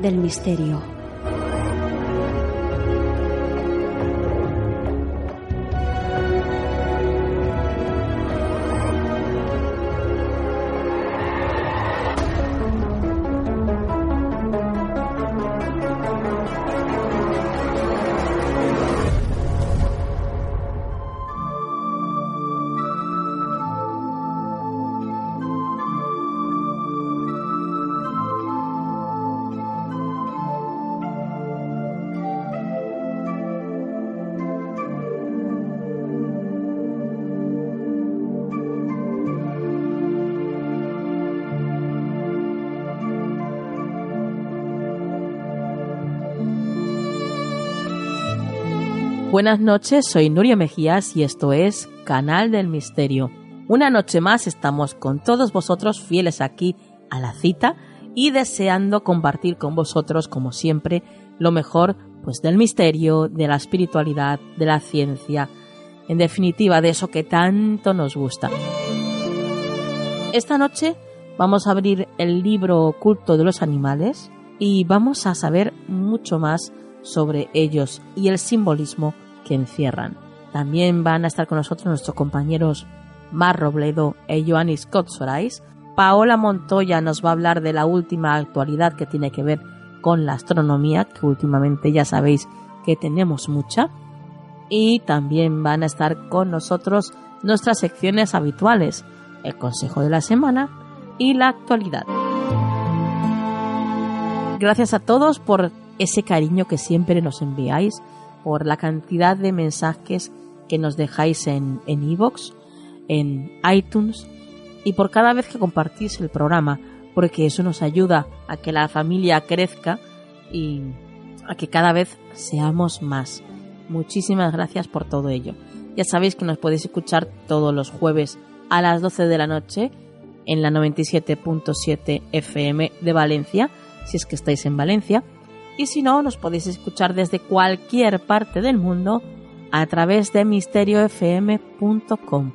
del misterio. Buenas noches, soy Nuria Mejías y esto es Canal del Misterio. Una noche más estamos con todos vosotros fieles aquí a la cita y deseando compartir con vosotros, como siempre, lo mejor pues del misterio, de la espiritualidad, de la ciencia, en definitiva de eso que tanto nos gusta. Esta noche vamos a abrir el libro oculto de los animales y vamos a saber mucho más sobre ellos y el simbolismo que encierran. También van a estar con nosotros nuestros compañeros Mar Robledo e Joannis Scott Paola Montoya nos va a hablar de la última actualidad que tiene que ver con la astronomía, que últimamente ya sabéis que tenemos mucha. Y también van a estar con nosotros nuestras secciones habituales, el Consejo de la Semana y la actualidad. Gracias a todos por ese cariño que siempre nos enviáis por la cantidad de mensajes que nos dejáis en iVoox, en, en iTunes y por cada vez que compartís el programa, porque eso nos ayuda a que la familia crezca y a que cada vez seamos más. Muchísimas gracias por todo ello. Ya sabéis que nos podéis escuchar todos los jueves a las 12 de la noche en la 97.7 FM de Valencia, si es que estáis en Valencia y si no, nos podéis escuchar desde cualquier parte del mundo a través de misteriofm.com,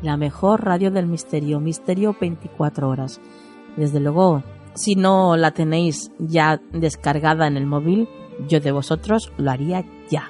la mejor radio del misterio, misterio 24 horas. Desde luego, si no la tenéis ya descargada en el móvil, yo de vosotros lo haría ya.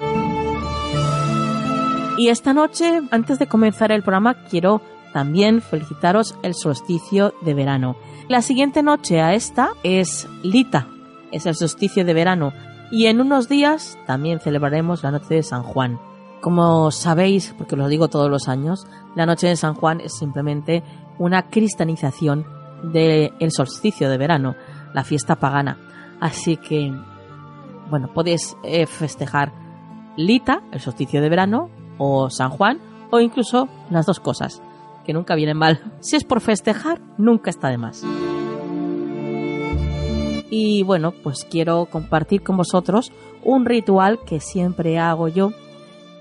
Y esta noche, antes de comenzar el programa, quiero también felicitaros el solsticio de verano. La siguiente noche a esta es Lita, es el solsticio de verano y en unos días también celebraremos la noche de San Juan. Como sabéis, porque lo digo todos los años, la noche de San Juan es simplemente una cristianización del solsticio de verano, la fiesta pagana. Así que, bueno, podéis eh, festejar Lita, el solsticio de verano, o San Juan, o incluso las dos cosas, que nunca vienen mal. Si es por festejar, nunca está de más. Y bueno, pues quiero compartir con vosotros un ritual que siempre hago yo.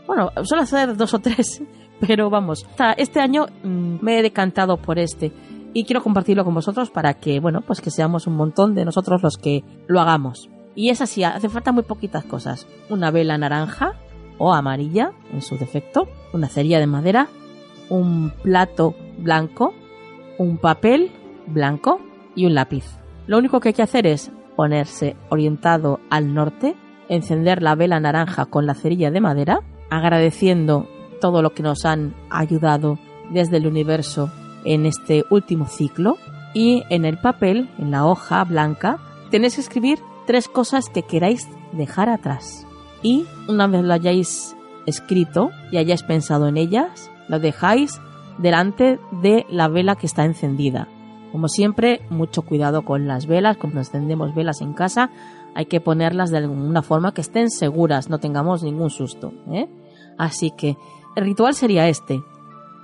Bueno, suelo hacer dos o tres, pero vamos, este año mm, me he decantado por este y quiero compartirlo con vosotros para que, bueno, pues que seamos un montón de nosotros los que lo hagamos. Y es así, hace falta muy poquitas cosas. Una vela naranja o amarilla, en su defecto, una cerilla de madera, un plato blanco, un papel blanco y un lápiz. Lo único que hay que hacer es ponerse orientado al norte, encender la vela naranja con la cerilla de madera, agradeciendo todo lo que nos han ayudado desde el universo en este último ciclo y en el papel, en la hoja blanca, tenéis que escribir tres cosas que queráis dejar atrás. Y una vez lo hayáis escrito y hayáis pensado en ellas, lo dejáis delante de la vela que está encendida. Como siempre, mucho cuidado con las velas, cuando encendemos velas en casa, hay que ponerlas de alguna forma que estén seguras, no tengamos ningún susto. ¿eh? Así que el ritual sería este.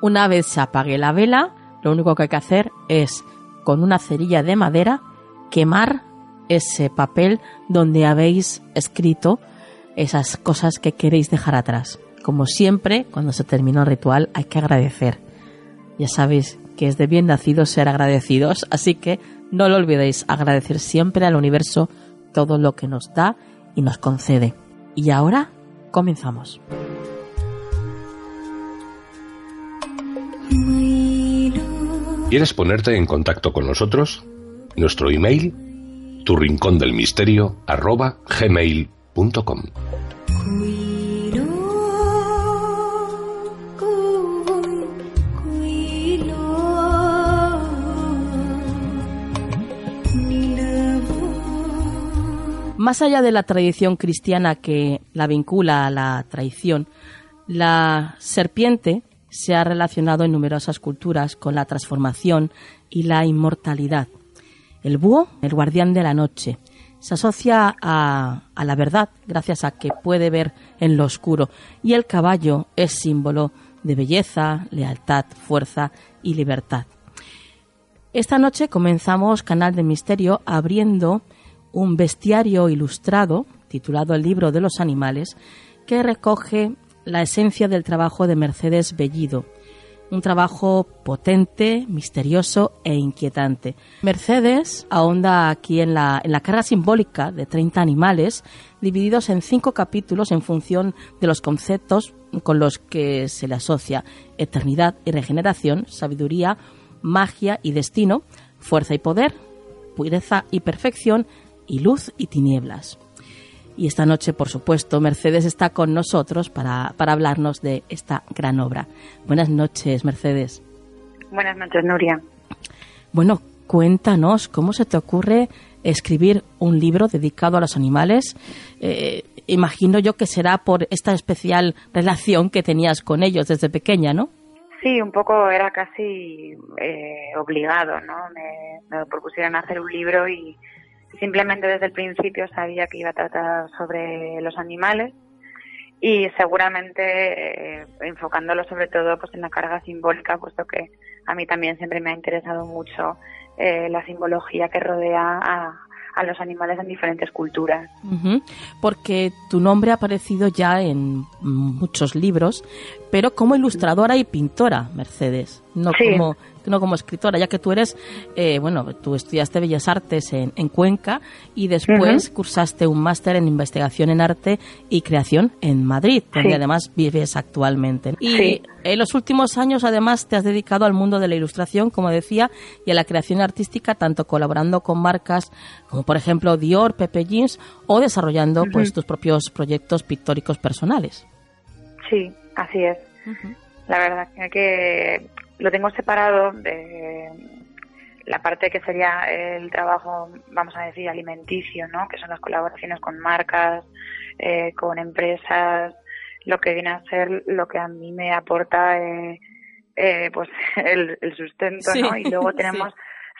Una vez se apague la vela, lo único que hay que hacer es, con una cerilla de madera, quemar ese papel donde habéis escrito esas cosas que queréis dejar atrás. Como siempre, cuando se termina el ritual hay que agradecer. Ya sabéis que es de bien nacidos ser agradecidos, así que no lo olvidéis, agradecer siempre al universo todo lo que nos da y nos concede. Y ahora comenzamos. ¿Quieres ponerte en contacto con nosotros? Nuestro email, tu rincón del misterio, arroba gmail.com. Más allá de la tradición cristiana que la vincula a la traición, la serpiente se ha relacionado en numerosas culturas con la transformación y la inmortalidad. El búho, el guardián de la noche, se asocia a, la verdad gracias a que puede ver en lo oscuro y el caballo es símbolo de belleza, lealtad, fuerza y libertad. Esta noche comenzamos Canal de Misterio abriendo un bestiario ilustrado titulado El libro de los animales que recoge la esencia del trabajo de Mercedes Bellido. Un trabajo potente, misterioso e inquietante. Mercedes ahonda aquí en la, en la carga simbólica de 30 animales, divididos en cinco capítulos en función de los conceptos con los que se le asocia eternidad y regeneración, sabiduría, magia y destino, fuerza y poder, pureza y perfección, y luz y tinieblas. Y esta noche, por supuesto, Mercedes está con nosotros para, para hablarnos de esta gran obra. Buenas noches, Mercedes. Buenas noches, Nuria. Bueno, cuéntanos cómo se te ocurre escribir un libro dedicado a los animales. Eh, imagino yo que será por esta especial relación que tenías con ellos desde pequeña, ¿no? Sí, un poco era casi eh, obligado, ¿no? Me, me propusieron hacer un libro y, Simplemente desde el principio sabía que iba a tratar sobre los animales y seguramente eh, enfocándolo sobre todo pues en la carga simbólica, puesto que a mí también siempre me ha interesado mucho eh, la simbología que rodea a, a los animales en diferentes culturas. Porque tu nombre ha aparecido ya en muchos libros, pero como ilustradora y pintora, Mercedes, no como no como escritora, ya que tú eres, eh, bueno, tú estudiaste Bellas Artes en, Cuenca y después cursaste un máster en investigación en arte y creación en Madrid, donde además vives actualmente. Y en los últimos años, además, te has dedicado al mundo de la ilustración, como decía, y a la creación artística, tanto colaborando con marcas como, por ejemplo, Dior, Pepe Jeans, o desarrollando pues tus propios proyectos pictóricos personales. Sí, así es. La verdad que lo tengo separado de la parte que sería el trabajo, vamos a decir, alimenticio, ¿no? Que son las colaboraciones con marcas, eh, con empresas, lo que viene a ser lo que a mí me aporta eh, eh, pues el, sustento, ¿no? Y luego tenemos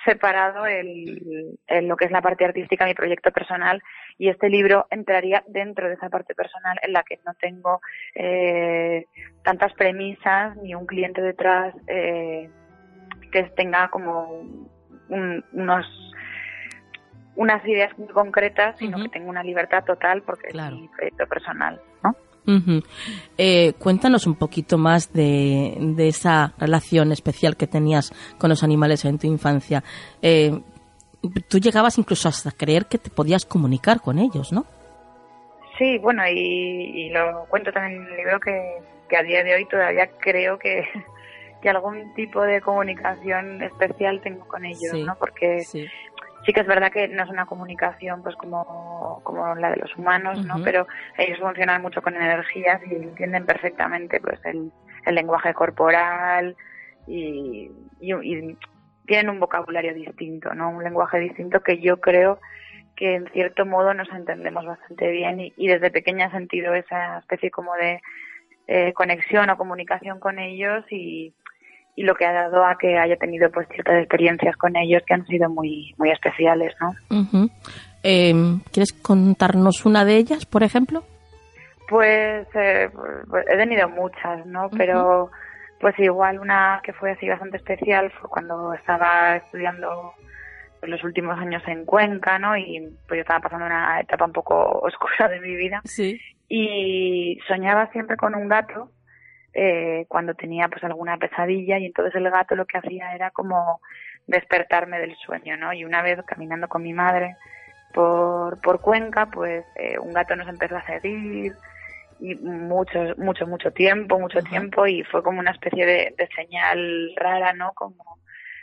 separado el, lo que es la parte artística, mi proyecto personal, y este libro entraría dentro de esa parte personal en la que no tengo eh, tantas premisas ni un cliente detrás eh, que tenga como unos unas ideas muy concretas, sino que tengo una libertad total porque es mi proyecto personal, ¿no? Eh, cuéntanos un poquito más de, de, esa relación especial que tenías con los animales en tu infancia. Eh, tú llegabas incluso hasta creer que te podías comunicar con ellos, ¿no? Sí, bueno, y, lo cuento también en el libro que, a día de hoy todavía creo que, que, algún tipo de comunicación especial tengo con ellos, ¿no? Porque sí. Que es verdad que no es una comunicación pues como, como la de los humanos, ¿no? Pero ellos funcionan mucho con energías y entienden perfectamente pues el, el lenguaje corporal y, y tienen un vocabulario distinto, ¿no? Un lenguaje distinto que yo creo que en cierto modo nos entendemos bastante bien y, desde pequeña he sentido esa especie como de eh, conexión o comunicación con ellos y, lo que ha dado a que haya tenido pues ciertas experiencias con ellos que han sido muy muy especiales, ¿no? Em, ¿Quieres contarnos una de ellas, por ejemplo? Pues, eh, pues he tenido muchas, ¿no? Pero pues igual una que fue así bastante especial fue cuando estaba estudiando los últimos años en Cuenca, ¿no? Y pues yo estaba pasando una etapa un poco oscura de mi vida. Sí. Y soñaba siempre con un gato eh, cuando tenía pues alguna pesadilla y entonces el gato lo que hacía era como despertarme del sueño, ¿no? Y una vez caminando con mi madre por, por Cuenca, pues eh, un gato nos empezó a seguir y mucho, mucho, mucho tiempo, mucho tiempo y fue como una especie de, señal rara, ¿no? Como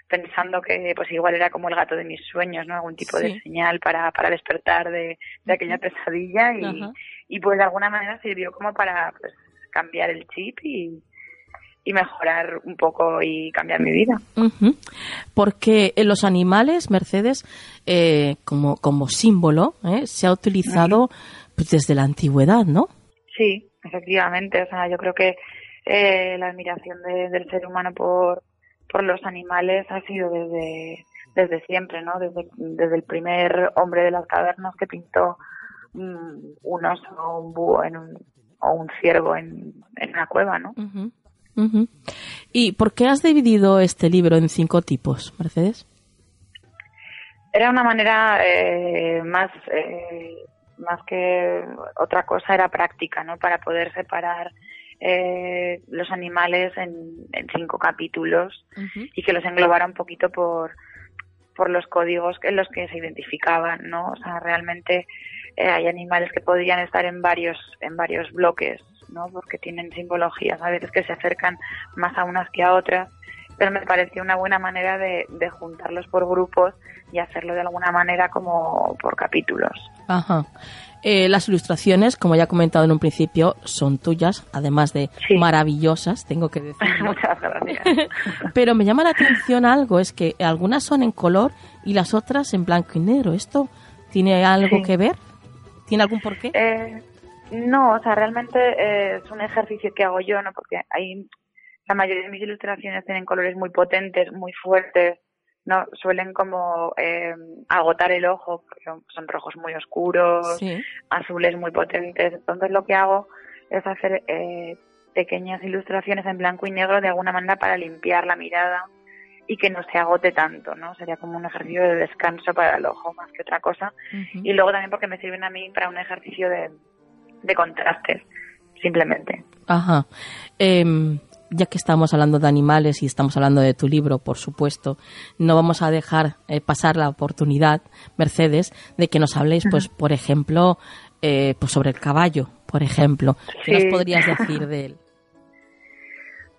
pensando que pues igual era como el gato de mis sueños, ¿no? Algún tipo de señal para, para despertar de, de aquella pesadilla y, y pues de alguna manera sirvió como para pues cambiar el chip y, y mejorar un poco y cambiar mi vida. Porque en los animales, Mercedes, eh, como, como símbolo, ¿eh? se ha utilizado pues, desde la antigüedad, ¿no? Sí, efectivamente. O sea, yo creo que eh, la admiración del ser humano por, por los animales ha sido desde, desde siempre, ¿no? Desde, desde el primer hombre de las cavernas que pintó mm, un oso o un búho en un, o un ciervo en, en una cueva, ¿no? ¿Y por qué has dividido este libro en cinco tipos, Mercedes? Era una manera eh, más eh, más que otra cosa era práctica, ¿no? Para poder separar eh, los animales en, cinco capítulos y que los englobara un poquito por, por los códigos en los que se identificaban, ¿no? O sea, realmente eh, hay animales que podrían estar en varios, en varios bloques, ¿no? Porque tienen simbologías a veces que se acercan más a unas que a otras, pero me pareció una buena manera de, de juntarlos por grupos y hacerlo de alguna manera como por capítulos. Ajá. Eh, las ilustraciones, como ya he comentado en un principio, son tuyas, además de maravillosas, tengo que decir. Muchas gracias. Pero me llama la atención algo, es que algunas son en color y las otras en blanco y negro. ¿Esto tiene algo que ver? ¿Tiene algún porqué? Eh, no, o sea, realmente eh, es un ejercicio que hago yo, ¿no? Porque hay la mayoría de mis ilustraciones tienen colores muy potentes, muy fuertes, no suelen como eh, agotar el ojo son rojos muy oscuros azules muy potentes entonces lo que hago es hacer eh, pequeñas ilustraciones en blanco y negro de alguna manera para limpiar la mirada y que no se agote tanto no sería como un ejercicio de descanso para el ojo más que otra cosa. Y luego también porque me sirven a mí para un ejercicio de, de contrastes simplemente. Ajá. Eh, ya que estamos hablando de animales y estamos hablando de tu libro, por supuesto, no vamos a dejar eh, pasar la oportunidad, Mercedes, de que nos habléis, pues, por ejemplo, eh, pues sobre el caballo, por ejemplo. ¿Qué nos podrías decir de él?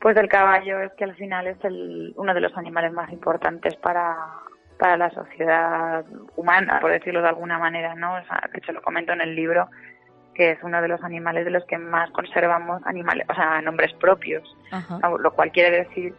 Pues el caballo es que al final es el, uno de los animales más importantes para, para la sociedad humana, por decirlo de alguna manera, ¿no? O sea, de hecho lo comento en el libro, que es uno de los animales de los que más conservamos animales, o sea, nombres propios, lo cual quiere decir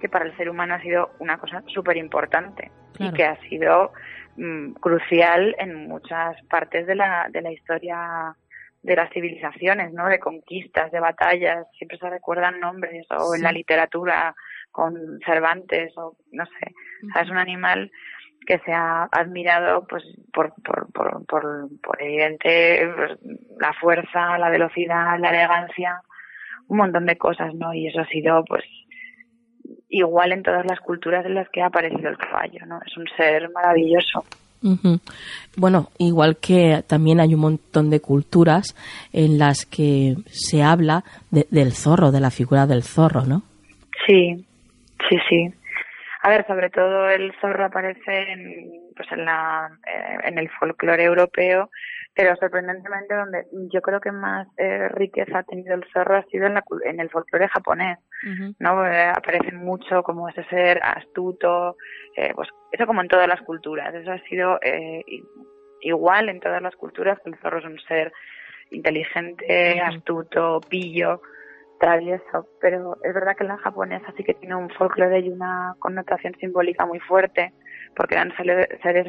que para el ser humano ha sido una cosa súper importante y que ha sido mm, crucial en muchas partes de la, de la historia de las civilizaciones, ¿no? De conquistas, de batallas, siempre se recuerdan nombres, o en la literatura con Cervantes, o no sé. es un animal que se ha admirado pues por, por, por, por, evidente pues, la fuerza, la velocidad, la elegancia, un montón de cosas, ¿no? Y eso ha sido pues igual en todas las culturas en las que ha aparecido el caballo, ¿no? Es un ser maravilloso. Bueno, igual que también hay un montón de culturas en las que se habla del zorro, de la figura del zorro, ¿no? Sí, sí, sí. A ver, sobre todo el zorro aparece en, pues en, la, eh, en el folclore europeo, pero sorprendentemente donde yo creo que más eh, riqueza ha tenido el zorro ha sido en, la, en el folclore japonés, ¿no? Eh, aparecen mucho como ese ser astuto, pues eso como en todas las culturas, eso ha sido igual en todas las culturas que el zorro es un ser inteligente, astuto, pillo, travieso, pero es verdad que la japonesa sí que tiene un folclore y una connotación simbólica muy fuerte, porque eran seres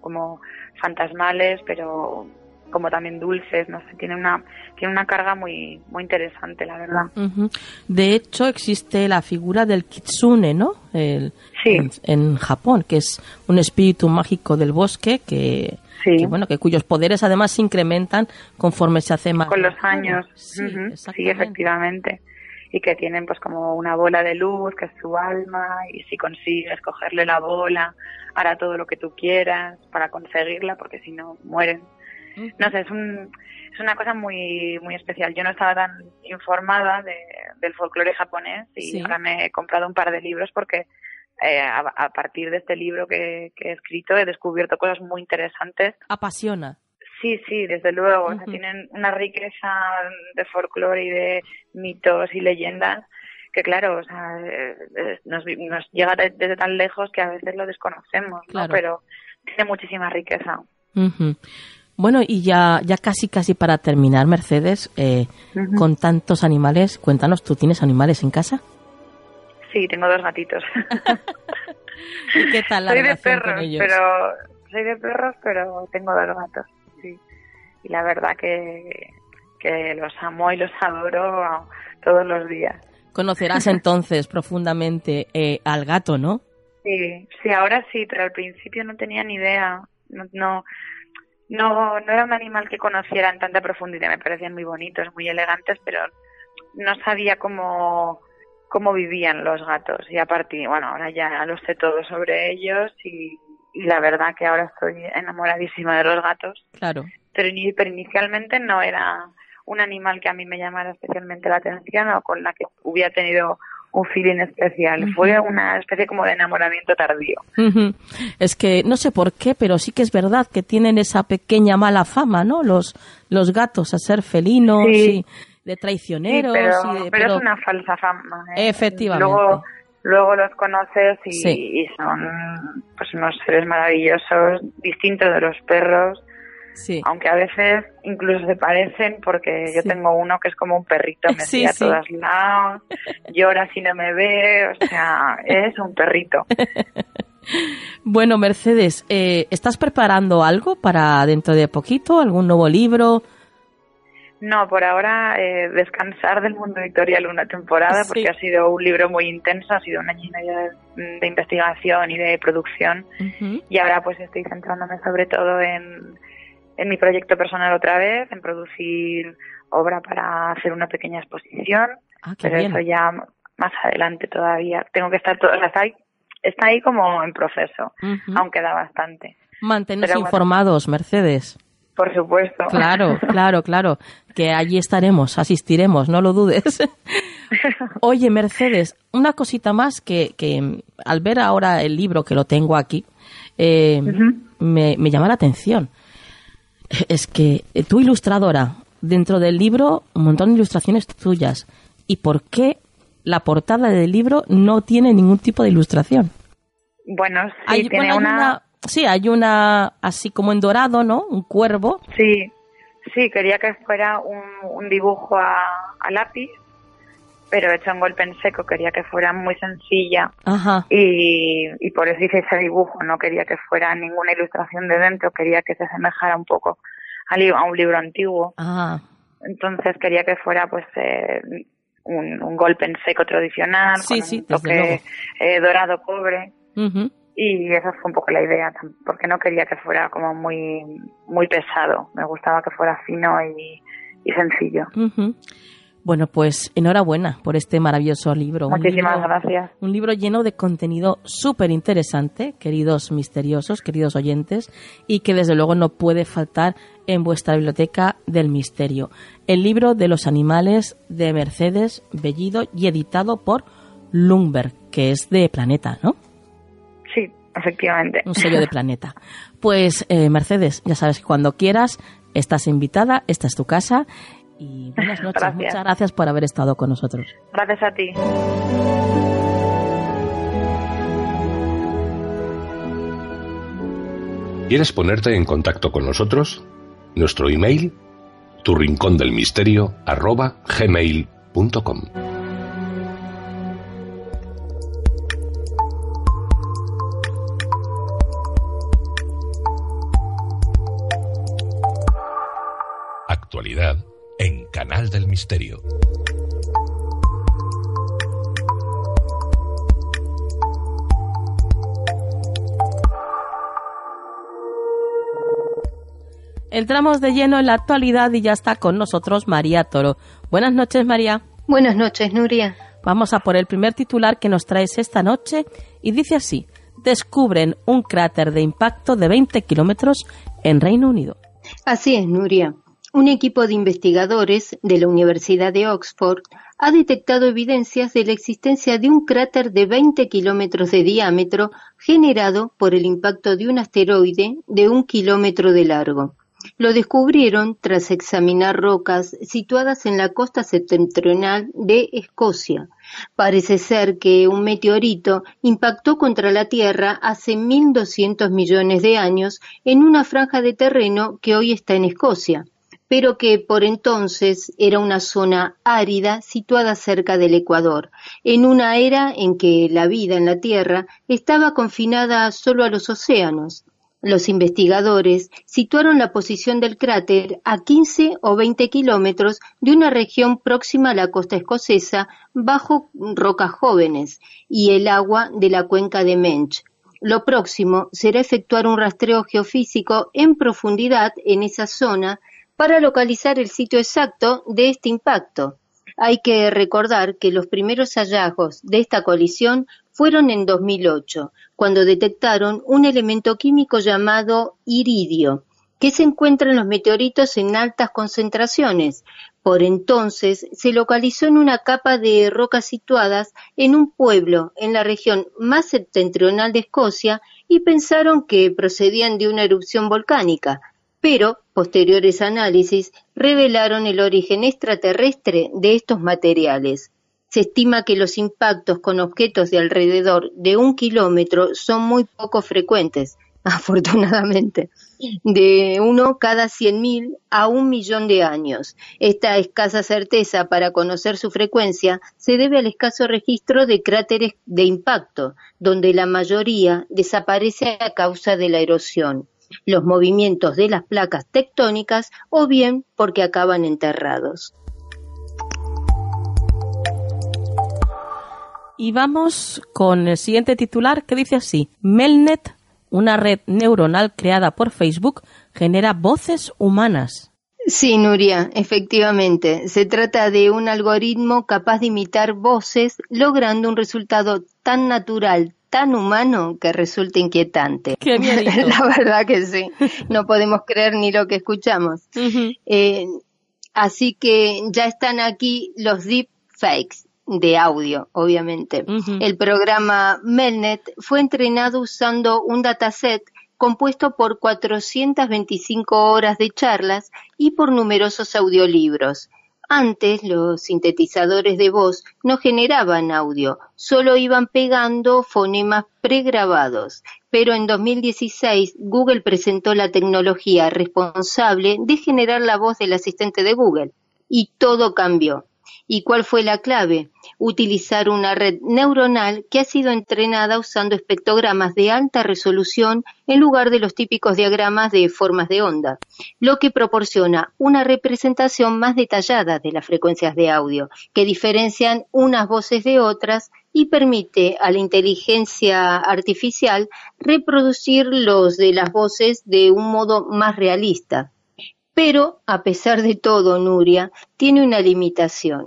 como fantasmales, pero como también dulces, no sé, tiene una tiene una carga muy muy interesante, la verdad. De hecho, existe la figura del kitsune, ¿no? El, sí. en, Japón, que es un espíritu mágico del bosque que, bueno, que cuyos poderes además se incrementan conforme se hace más. Con los años. Sí, sí, efectivamente. Y que tienen pues como una bola de luz, que es su alma, y si consigues cogerle la bola, hará todo lo que tú quieras para conseguirla, porque si no, mueren. No sé, es, un, es una cosa muy muy especial. Yo no estaba tan informada de, del folclore japonés y ahora me he comprado un par de libros porque eh, a, partir de este libro que, he escrito he descubierto cosas muy interesantes. Apasiona. Sí, sí, desde luego. o sea, tienen una riqueza de folclore y de mitos y leyendas que claro, o sea, eh, eh, nos, nos llega desde tan lejos que a veces lo desconocemos, ¿no? Pero tiene muchísima riqueza. Bueno, y ya, ya casi, casi para terminar, Mercedes, con tantos animales, cuéntanos, ¿tú tienes animales en casa? Sí, tengo dos gatitos. ¿Y qué tal la soy de perros, con ellos? Pero, soy de perros, pero tengo dos gatos, sí. Y la verdad que, que los amo y los adoro todos los días. Conocerás entonces profundamente eh, al gato, ¿no? Sí, sí, ahora sí, pero al principio no tenía ni idea. No, no, no, no era un animal que conociera en tanta profundidad. Me parecían muy bonitos, muy elegantes, pero no sabía cómo cómo vivían los gatos y a partir, bueno, ahora ya lo sé todo sobre ellos y, la verdad que ahora estoy enamoradísima de los gatos. Claro. Pero, pero inicialmente no era un animal que a mí me llamara especialmente la atención o con la que hubiera tenido un feeling especial. Fue una especie como de enamoramiento tardío. Es que no sé por qué, pero sí que es verdad que tienen esa pequeña mala fama, ¿no? Los, los gatos a ser felinos y de traicioneros. pero, pero, es una falsa fama. ¿eh? Efectivamente. Luego, luego los conoces y, son pues unos seres maravillosos, distintos de los perros. Sí. Aunque a veces incluso se parecen porque yo tengo uno que es como un perrito, me sigue a todos lados, llora si no me ve, o sea, es un perrito. bueno, Mercedes, eh, ¿estás preparando algo para dentro de poquito? ¿Algún nuevo libro? No, por ahora eh, descansar del mundo editorial una temporada porque ha sido un libro muy intenso, ha sido un año y medio de, investigación y de producción y ahora pues estoy centrándome sobre todo en, en mi proyecto personal otra vez, en producir obra para hacer una pequeña exposición, ah, pero eso ya más adelante todavía. Tengo que estar todo, está ahí, está ahí como en proceso, aunque da bastante. Mantenerse informados, Mercedes. Por supuesto. Claro, claro, claro. Que allí estaremos, asistiremos, no lo dudes. Oye, Mercedes, una cosita más que, que al ver ahora el libro que lo tengo aquí, eh, me, me llama la atención. Es que tú, ilustradora, dentro del libro, un montón de ilustraciones tuyas. ¿Y por qué la portada del libro no tiene ningún tipo de ilustración? Bueno, sí, tiene una Sí, hay una así como en dorado, ¿no? Un cuervo. Sí, sí, quería que fuera un, dibujo a, lápiz, pero hecho en golpe en seco, quería que fuera muy sencilla. Ajá. Y, y por eso hice ese dibujo, no quería que fuera ninguna ilustración de dentro, quería que se asemejara un poco a, un libro antiguo. Ajá. Entonces quería que fuera pues eh, un, golpe en seco tradicional, sí, con sí, un toque eh, dorado cobre. Y esa fue un poco la idea, porque no quería que fuera como muy, muy pesado. Me gustaba que fuera fino y, sencillo. Bueno, pues enhorabuena por este maravilloso libro. Muchísimas gracias. Un libro lleno de contenido súper interesante, queridos misteriosos, queridos oyentes, y que desde luego no puede faltar en vuestra biblioteca del misterio. El libro de los animales de Mercedes Bellido y editado por Lumberg, que es de Planeta, ¿no? Sí, efectivamente. Un sello de Planeta. Pues eh, Mercedes, ya sabes que cuando quieras estás invitada, esta es tu casa y buenas noches. Muchas gracias por haber estado con nosotros. Gracias a ti. ¿Quieres ponerte en contacto con nosotros? Nuestro email, tu rincón del misterio, arroba gmail.com. Actualidad Canal del Misterio. Entramos de lleno en la actualidad y ya está con nosotros María Toro. Buenas noches, María. Buenas noches, Nuria. Vamos a por el primer titular que nos traes esta noche y dice así. Descubren un cráter de impacto de 20 kilómetros en Reino Unido. Así es, Nuria un equipo de investigadores de la Universidad de Oxford ha detectado evidencias de la existencia de un cráter de 20 kilómetros de diámetro generado por el impacto de un asteroide de un kilómetro de largo. Lo descubrieron tras examinar rocas situadas en la costa septentrional de Escocia. Parece ser que un meteorito impactó contra la Tierra hace 1.200 millones de años en una franja de terreno que hoy está en Escocia pero que por entonces era una zona árida situada cerca del Ecuador, en una era en que la vida en la Tierra estaba confinada solo a los océanos. Los investigadores situaron la posición del cráter a 15 o 20 kilómetros de una región próxima a la costa escocesa bajo rocas jóvenes y el agua de la cuenca de Mench. Lo próximo será efectuar un rastreo geofísico en profundidad en esa zona para localizar el sitio exacto de este impacto. Hay que recordar que los primeros hallazgos de esta colisión fueron en 2008, cuando detectaron un elemento químico llamado iridio, que se encuentra en los meteoritos en altas concentraciones. Por entonces se localizó en una capa de rocas situadas en un pueblo en la región más septentrional de Escocia y pensaron que procedían de una erupción volcánica, pero posteriores análisis revelaron el origen extraterrestre de estos materiales. Se estima que los impactos con objetos de alrededor de un kilómetro son muy poco frecuentes, afortunadamente, de uno cada cien mil a un millón de años. Esta escasa certeza para conocer su frecuencia se debe al escaso registro de cráteres de impacto, donde la mayoría desaparece a causa de la erosión los movimientos de las placas tectónicas o bien porque acaban enterrados. Y vamos con el siguiente titular que dice así, Melnet, una red neuronal creada por Facebook, genera voces humanas. Sí, Nuria, efectivamente. Se trata de un algoritmo capaz de imitar voces, logrando un resultado tan natural, tan humano que resulta inquietante. Qué La verdad que sí. No podemos creer ni lo que escuchamos. Eh, así que ya están aquí los deepfakes de audio, obviamente. El programa Melnet fue entrenado usando un dataset compuesto por 425 horas de charlas y por numerosos audiolibros. Antes los sintetizadores de voz no generaban audio, solo iban pegando fonemas pregrabados. Pero en 2016 Google presentó la tecnología responsable de generar la voz del asistente de Google y todo cambió. ¿Y cuál fue la clave? Utilizar una red neuronal que ha sido entrenada usando espectrogramas de alta resolución en lugar de los típicos diagramas de formas de onda, lo que proporciona una representación más detallada de las frecuencias de audio, que diferencian unas voces de otras y permite a la inteligencia artificial reproducir los de las voces de un modo más realista. Pero, a pesar de todo, Nuria, tiene una limitación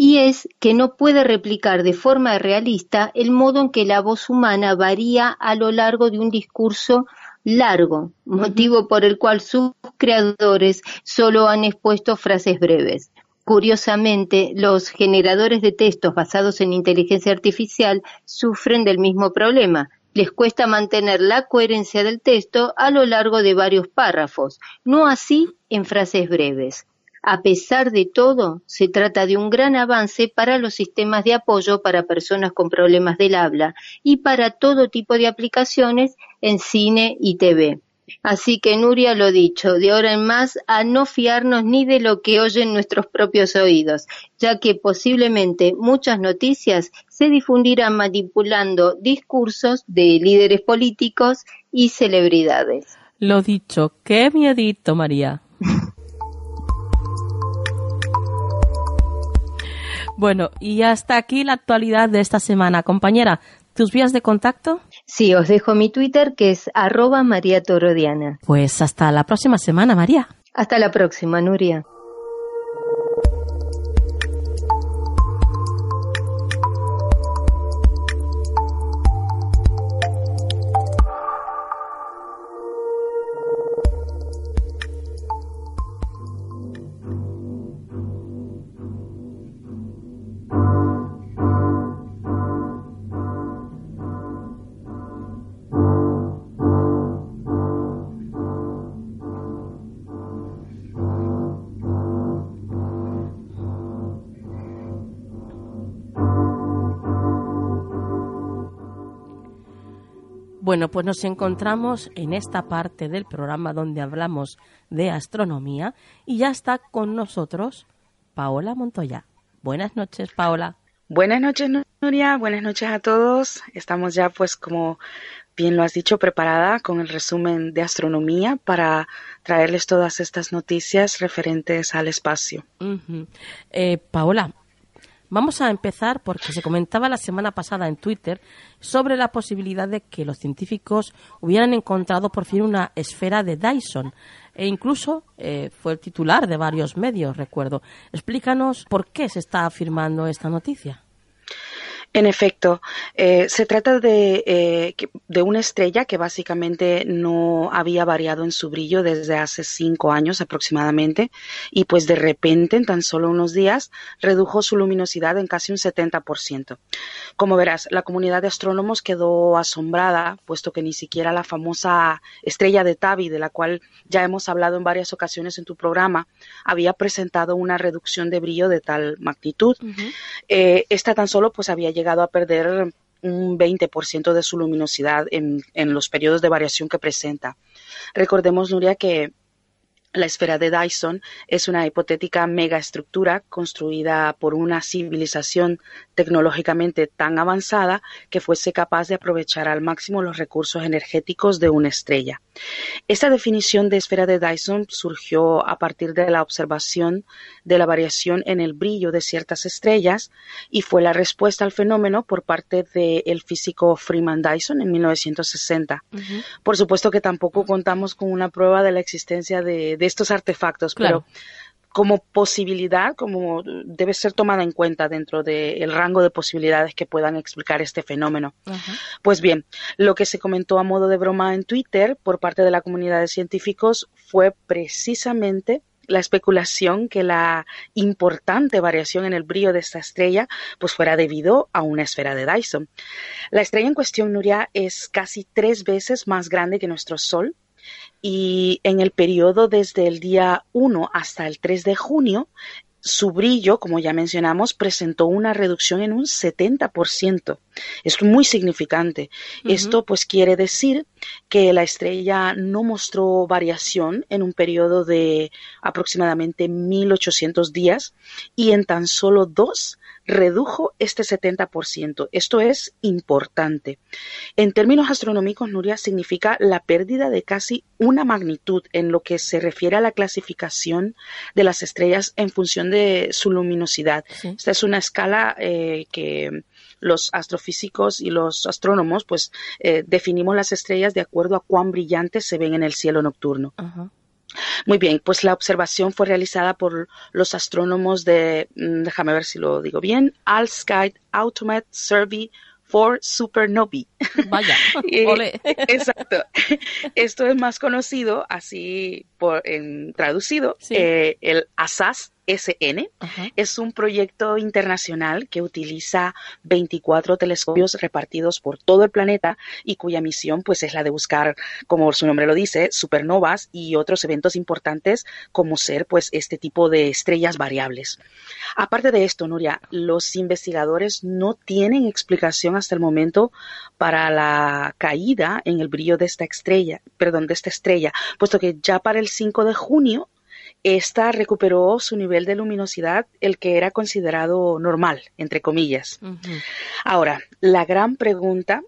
y es que no puede replicar de forma realista el modo en que la voz humana varía a lo largo de un discurso largo, motivo por el cual sus creadores solo han expuesto frases breves. Curiosamente, los generadores de textos basados en inteligencia artificial sufren del mismo problema. Les cuesta mantener la coherencia del texto a lo largo de varios párrafos, no así en frases breves. A pesar de todo, se trata de un gran avance para los sistemas de apoyo para personas con problemas del habla y para todo tipo de aplicaciones en cine y TV. Así que Nuria lo dicho, de ahora en más a no fiarnos ni de lo que oyen nuestros propios oídos, ya que posiblemente muchas noticias se difundirán manipulando discursos de líderes políticos y celebridades. Lo dicho, qué miedito, María. Bueno, y hasta aquí la actualidad de esta semana. Compañera, ¿tus vías de contacto? Sí, os dejo mi Twitter que es arroba María Torodiana. Pues hasta la próxima semana, María. Hasta la próxima, Nuria. Bueno, pues nos encontramos en esta parte del programa donde hablamos de astronomía y ya está con nosotros Paola Montoya. Buenas noches, Paola. Buenas noches, Nuria. Buenas noches a todos. Estamos ya, pues, como bien lo has dicho, preparada con el resumen de astronomía para traerles todas estas noticias referentes al espacio. eh, Paola, Vamos a empezar porque se comentaba la semana pasada en Twitter sobre la posibilidad de que los científicos hubieran encontrado por fin una esfera de Dyson e incluso eh, fue el titular de varios medios, recuerdo. Explícanos por qué se está afirmando esta noticia. En efecto, eh, se trata de, eh, de, una estrella que básicamente no había variado en su brillo desde hace cinco años aproximadamente y pues de repente en tan solo unos días redujo su luminosidad en casi un 70%. Como verás, la comunidad de astrónomos quedó asombrada puesto que ni siquiera la famosa estrella de Tabi, de la cual ya hemos hablado en varias ocasiones en tu programa, había presentado una reducción de brillo de tal magnitud. Eh, esta tan solo pues había llegado a perder un 20% de su luminosidad en, en, los periodos de variación que presenta. Recordemos, Nuria, que la esfera de Dyson es una hipotética megaestructura construida por una civilización tecnológicamente tan avanzada que fuese capaz de aprovechar al máximo los recursos energéticos de una estrella. Esta definición de esfera de Dyson surgió a partir de la observación de la variación en el brillo de ciertas estrellas y fue la respuesta al fenómeno por parte del físico Freeman Dyson en 1960. Uh -huh. Por supuesto que tampoco contamos con una prueba de la existencia de, de estos artefactos, claro. pero como posibilidad, como debe ser tomada en cuenta dentro del de rango de posibilidades que puedan explicar este fenómeno. Uh -huh. Pues bien, lo que se comentó a modo de broma en Twitter por parte de la comunidad de científicos fue precisamente la especulación que la importante variación en el brillo de esta estrella pues fuera debido a una esfera de Dyson. La estrella en cuestión, Nuria, es casi tres veces más grande que nuestro Sol y en el periodo desde el día 1 hasta el 3 de junio su brillo, como ya mencionamos, presentó una reducción en un 70%. Es muy significante. Uh -huh. Esto pues quiere decir que la estrella no mostró variación en un periodo de aproximadamente 1800 días y en tan solo dos redujo este 70%. Esto es importante. En términos astronómicos, Nuria, significa la pérdida de casi una magnitud en lo que se refiere a la clasificación de las estrellas en función de su luminosidad. Sí. Esta es una escala eh, que los astrofísicos y los astrónomos pues eh, definimos las estrellas de acuerdo a cuán brillantes se ven en el cielo nocturno. Uh -huh. Muy bien, pues la observación fue realizada por los astrónomos de, mm, déjame ver si lo digo bien, All Sky Automate Survey for Supernovae. Vaya, exacto. Esto es más conocido, así por, en, traducido, eh, el ASAS SN. Es un proyecto internacional que utiliza 24 telescopios repartidos por todo el planeta y cuya misión pues es la de buscar, como su nombre lo dice, supernovas y otros eventos importantes como ser pues este tipo de estrellas variables. Aparte de esto, Nuria, los investigadores no tienen explicación hasta el momento para la caída en el brillo de esta estrella, perdón, de esta estrella, puesto que ya para el 5 de junio esta recuperó su nivel de luminosidad, el que era considerado normal, entre comillas. Ahora, la gran pregunta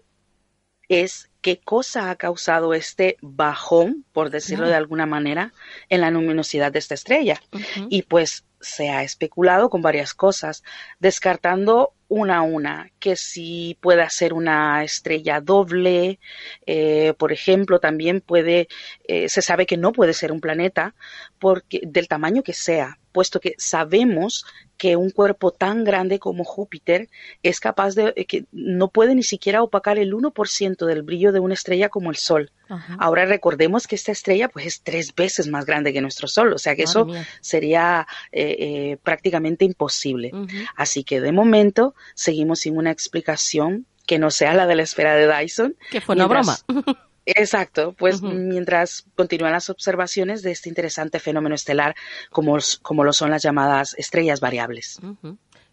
es qué cosa ha causado este bajón, por decirlo de alguna manera, en la luminosidad de esta estrella. Y pues se ha especulado con varias cosas, descartando una a una, que si puede ser una estrella doble, eh, por ejemplo, también puede, eh, se sabe que no puede ser un planeta porque del tamaño que sea, puesto que sabemos que un cuerpo tan grande como Júpiter es capaz de eh, que no puede ni siquiera opacar el 1% del brillo de una estrella como el Sol. Ahora recordemos que esta estrella pues es tres veces más grande que nuestro Sol, o sea que eso sería eh, eh, prácticamente imposible. Así que de momento seguimos sin una explicación que no sea la de la esfera de Dyson. Que fue una broma. Exacto, pues mientras continúan las observaciones de este interesante fenómeno estelar, como, como lo son las llamadas estrellas variables.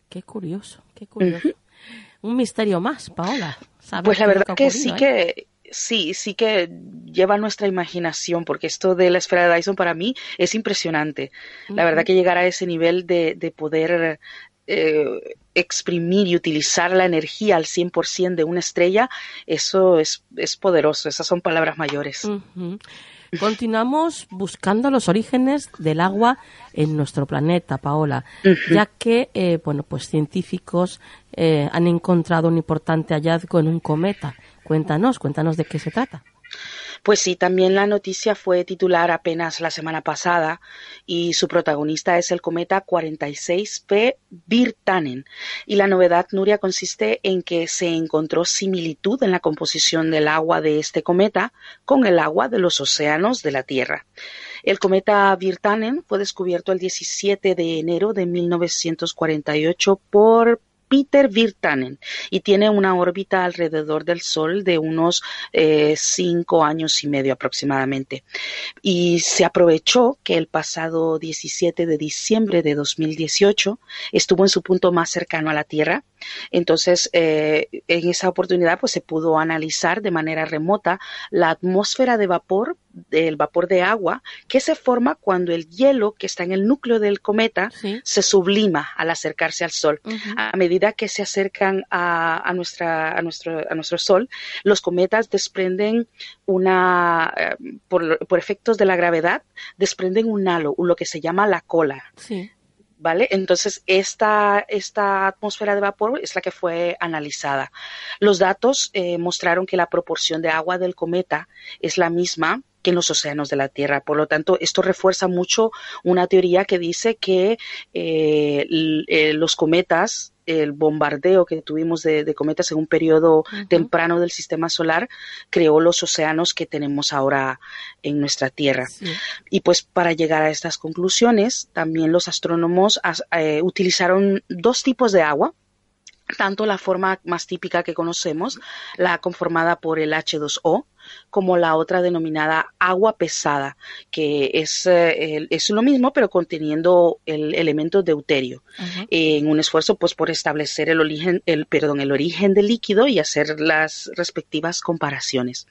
Qué curioso, qué curioso. Un misterio más, Paola. Pues la verdad que, sí que sí, sí que lleva nuestra imaginación, porque esto de la esfera de Dyson para mí es impresionante. La verdad que llegar a ese nivel de, de poder eh, exprimir y utilizar la energía al 100% de una estrella, eso es, es poderoso, esas son palabras mayores. Continuamos buscando los orígenes del agua en nuestro planeta, Paola, ya que, eh, bueno, pues científicos eh, han encontrado un importante hallazgo en un cometa. Cuéntanos, cuéntanos de qué se trata. Pues sí, también la noticia fue titular apenas la semana pasada y su protagonista es el cometa 46P Virtanen. Y la novedad, Nuria, consiste en que se encontró similitud en la composición del agua de este cometa con el agua de los océanos de la Tierra. El cometa Virtanen fue descubierto el 17 de enero de 1948 por Peter Virtanen y tiene una órbita alrededor del Sol de unos eh, cinco años y medio aproximadamente. Y se aprovechó que el pasado 17 de diciembre de 2018 estuvo en su punto más cercano a la Tierra. Entonces, eh, en esa oportunidad, pues se pudo analizar de manera remota la atmósfera de vapor del vapor de agua que se forma cuando el hielo que está en el núcleo del cometa se sublima al acercarse al Sol. A medida que se acercan a, nuestra, a, nuestro, a nuestro Sol, los cometas desprenden una, eh, por, efectos de la gravedad, desprenden un halo, lo que se llama la cola. ¿Vale? Entonces, esta, esta atmósfera de vapor es la que fue analizada. Los datos eh, mostraron que la proporción de agua del cometa es la misma que en los océanos de la Tierra. Por lo tanto, esto refuerza mucho una teoría que dice que eh, eh, los cometas el bombardeo que tuvimos de, cometas en un periodo temprano del sistema solar creó los océanos que tenemos ahora en nuestra Tierra. Y pues para llegar a estas conclusiones, también los astrónomos eh, utilizaron dos tipos de agua tanto la forma más típica que conocemos, la conformada por el H2O, como la otra denominada agua pesada, que es, eh, es lo mismo pero conteniendo el elemento deuterio, en un esfuerzo pues por establecer el origen, el, perdón, el origen del líquido y hacer las respectivas comparaciones.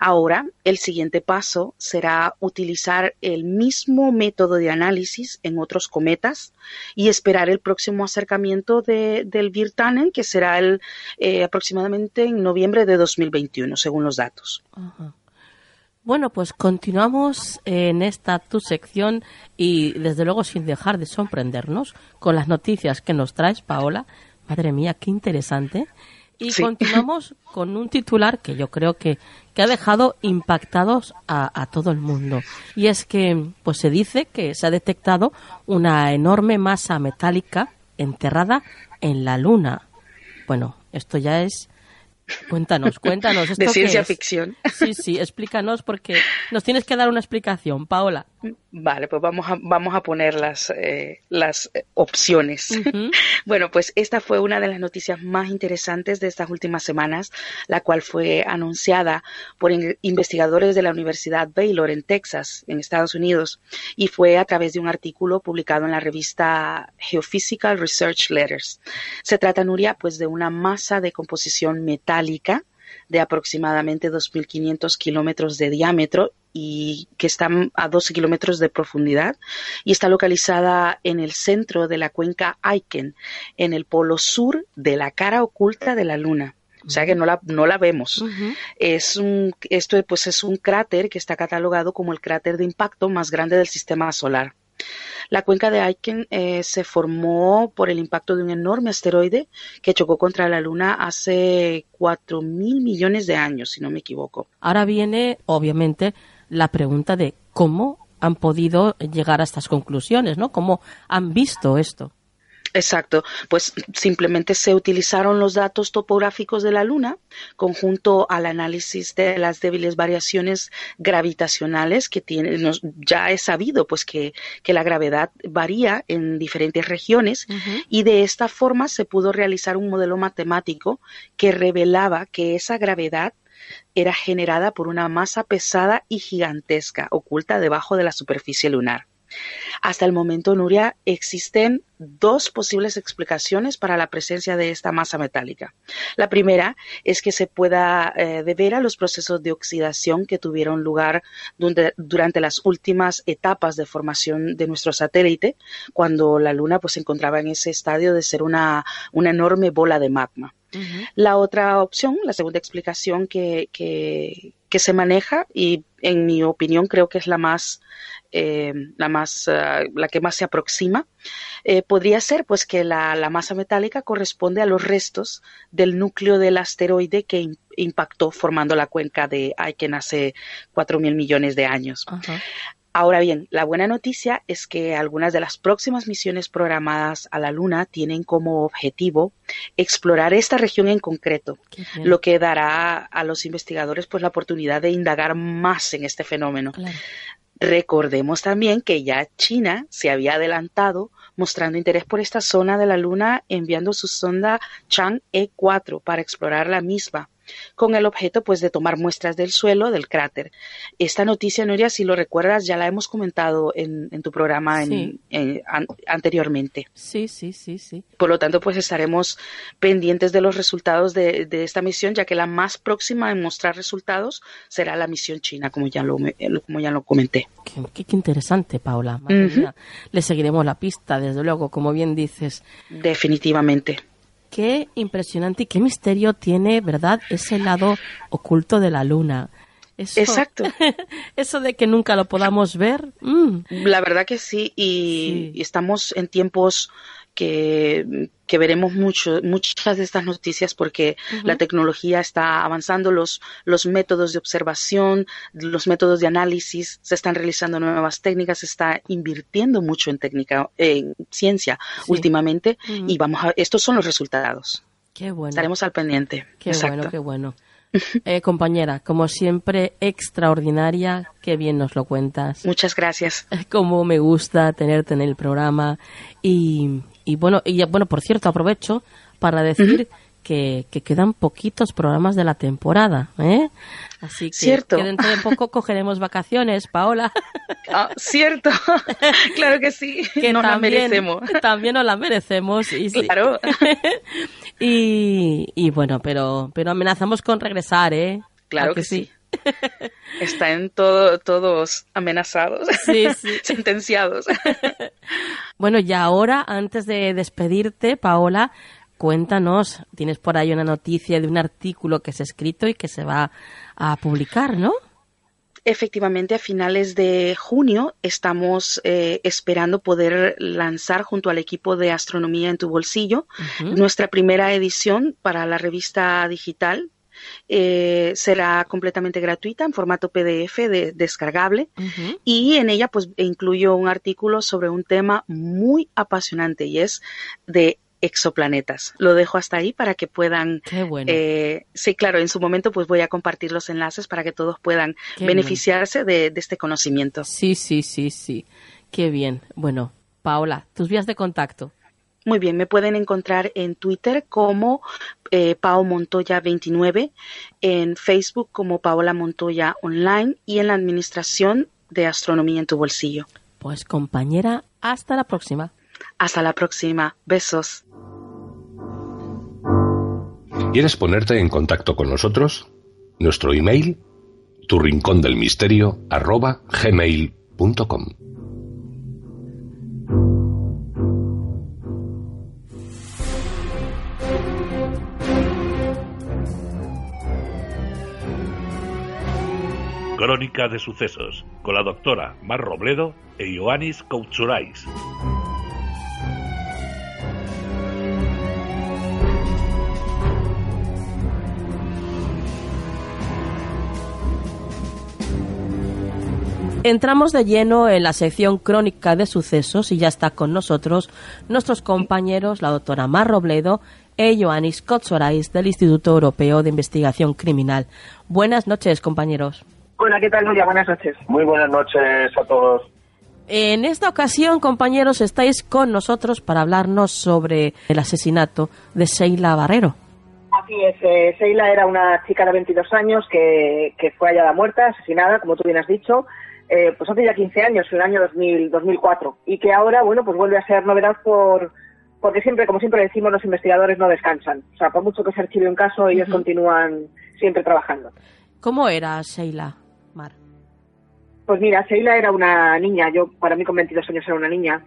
Ahora, el siguiente paso será utilizar el mismo método de análisis en otros cometas y esperar el próximo acercamiento de, del Virtanen, que será el, eh, aproximadamente en noviembre de 2021, según los datos. Bueno, pues continuamos en esta tu sección y desde luego sin dejar de sorprendernos con las noticias que nos traes, Paola. Madre mía, qué interesante. Y continuamos con un titular que yo creo que, que ha dejado impactados a, a, todo el mundo. Y es que pues se dice que se ha detectado una enorme masa metálica enterrada en la Luna. Bueno, esto ya es Cuéntanos, cuéntanos. ¿esto de ciencia ficción. Sí, sí, explícanos porque nos tienes que dar una explicación, Paola. Vale, pues vamos a, vamos a poner las, eh, las eh, opciones. bueno, pues esta fue una de las noticias más interesantes de estas últimas semanas, la cual fue anunciada por investigadores de la Universidad Baylor en Texas, en Estados Unidos, y fue a través de un artículo publicado en la revista Geophysical Research Letters. Se trata, Nuria, pues de una masa de composición metálica de aproximadamente 2.500 kilómetros de diámetro y que está a 12 kilómetros de profundidad y está localizada en el centro de la cuenca Aiken, en el polo sur de la cara oculta de la Luna. O sea que no la, no la vemos. es un, esto pues es un cráter que está catalogado como el cráter de impacto más grande del sistema solar. La cuenca de Aiken eh, se formó por el impacto de un enorme asteroide que chocó contra la Luna hace cuatro mil millones de años, si no me equivoco. Ahora viene, obviamente, la pregunta de cómo han podido llegar a estas conclusiones, ¿no? ¿Cómo han visto esto? Exacto, pues simplemente se utilizaron los datos topográficos de la Luna conjunto al análisis de las débiles variaciones gravitacionales que tiene, ya es sabido pues que, la gravedad varía en diferentes regiones y de esta forma se pudo realizar un modelo matemático que revelaba que esa gravedad era generada por una masa pesada y gigantesca oculta debajo de la superficie lunar. Hasta el momento, Nuria, existen dos posibles explicaciones para la presencia de esta masa metálica. La primera es que se pueda eh, deber a los procesos de oxidación que tuvieron lugar durante, las últimas etapas de formación de nuestro satélite, cuando la Luna pues, se encontraba en ese estadio de ser una, enorme bola de magma. La otra opción, la segunda explicación que, que se maneja, y en mi opinión creo que es la más eh, la más eh, la que más se aproxima eh, podría ser pues que la, masa metálica corresponde a los restos del núcleo del asteroide que impactó formando la cuenca de Aiken hace cuatro mil millones de años. Ahora bien, la buena noticia es que algunas de las próximas misiones programadas a la Luna tienen como objetivo explorar esta región en concreto, lo que dará a los investigadores pues la oportunidad de indagar más en este fenómeno. Recordemos también que ya China se había adelantado mostrando interés por esta zona de la Luna enviando su sonda Chang'e 4 para explorar la misma con el objeto pues de tomar muestras del suelo del cráter. Esta noticia, Nuria, si lo recuerdas, ya la hemos comentado en, tu programa anteriormente. Sí, sí, sí, sí. Por lo tanto, pues estaremos pendientes de los resultados de, esta misión, ya que la más próxima en mostrar resultados será la misión china, como ya lo, como ya lo comenté. Qué, interesante, Paula. Le seguiremos la pista, desde luego, como bien dices. Definitivamente. Qué impresionante y qué misterio tiene, ¿verdad? Ese lado oculto de la luna. Exacto. Eso de que nunca lo podamos ver. Mm. La verdad que sí y, estamos en tiempos que, veremos mucho, muchas de estas noticias porque la tecnología está avanzando, los, los métodos de observación, los métodos de análisis, se están realizando nuevas técnicas, se está invirtiendo mucho en técnica, en ciencia últimamente y vamos a, estos son los resultados. Qué bueno. Estaremos al pendiente. Qué bueno, qué bueno. Eh, compañera, como siempre, extraordinaria, qué bien nos lo cuentas. Muchas gracias. Como me gusta tenerte en el programa. Y, y bueno, y bueno, por cierto, aprovecho para decir que, que, quedan poquitos programas de la temporada, ¿eh? Así que, que dentro de poco cogeremos vacaciones, Paola. Ah, cierto, claro que sí, que nos la merecemos. También nos la merecemos. Y claro. y, y, bueno, pero, pero amenazamos con regresar, ¿eh? Claro que, sí. Están todo, todos amenazados, sí, sí. sentenciados. bueno, y ahora, antes de despedirte, Paola, cuéntanos, tienes por ahí una noticia de un artículo que se ha escrito y que se va a publicar, ¿no? Efectivamente, a finales de junio estamos eh, esperando poder lanzar junto al equipo de Astronomía en tu bolsillo nuestra primera edición para la revista digital. Eh, será completamente gratuita en formato PDF de, descargable y en ella pues incluyo un artículo sobre un tema muy apasionante y es de exoplanetas. Lo dejo hasta ahí para que puedan. Qué bueno. Eh, sí, claro, en su momento pues voy a compartir los enlaces para que todos puedan beneficiarse de, este conocimiento. Sí, sí, sí, sí. Qué bien. Bueno, Paola, tus vías de contacto. Muy bien, me pueden encontrar en Twitter como eh, Pao Montoya 29, en Facebook como Paola Montoya Online y en la administración de Astronomía en tu bolsillo. Pues compañera, hasta la próxima. Hasta la próxima. Besos. ¿Quieres ponerte en contacto con nosotros? Nuestro email, tu rincón del misterio, arroba gmail.com. Crónica de sucesos con la doctora Mar Robledo e Ioannis Koutsurais. Entramos de lleno en la sección crónica de sucesos y ya está con nosotros nuestros compañeros, la doctora Mar Robledo e Ioannis Kotsorais del Instituto Europeo de Investigación Criminal. Buenas noches, compañeros. Hola, ¿qué tal, Nuria? Buenas noches. Muy buenas noches a todos. En esta ocasión, compañeros, estáis con nosotros para hablarnos sobre el asesinato de Sheila Barrero. Así es, eh, Sheila era una chica de 22 años que, que fue hallada muerta, asesinada, como tú bien has dicho, eh, pues hace ya 15 años, en el año 2000, 2004, y que ahora, bueno, pues vuelve a ser novedad por porque siempre, como siempre decimos, los investigadores no descansan. O sea, por mucho que se archive un caso, ellos continúan siempre trabajando. ¿Cómo era Sheila, Mar? Pues mira, Sheila era una niña, yo para mí con 22 años era una niña,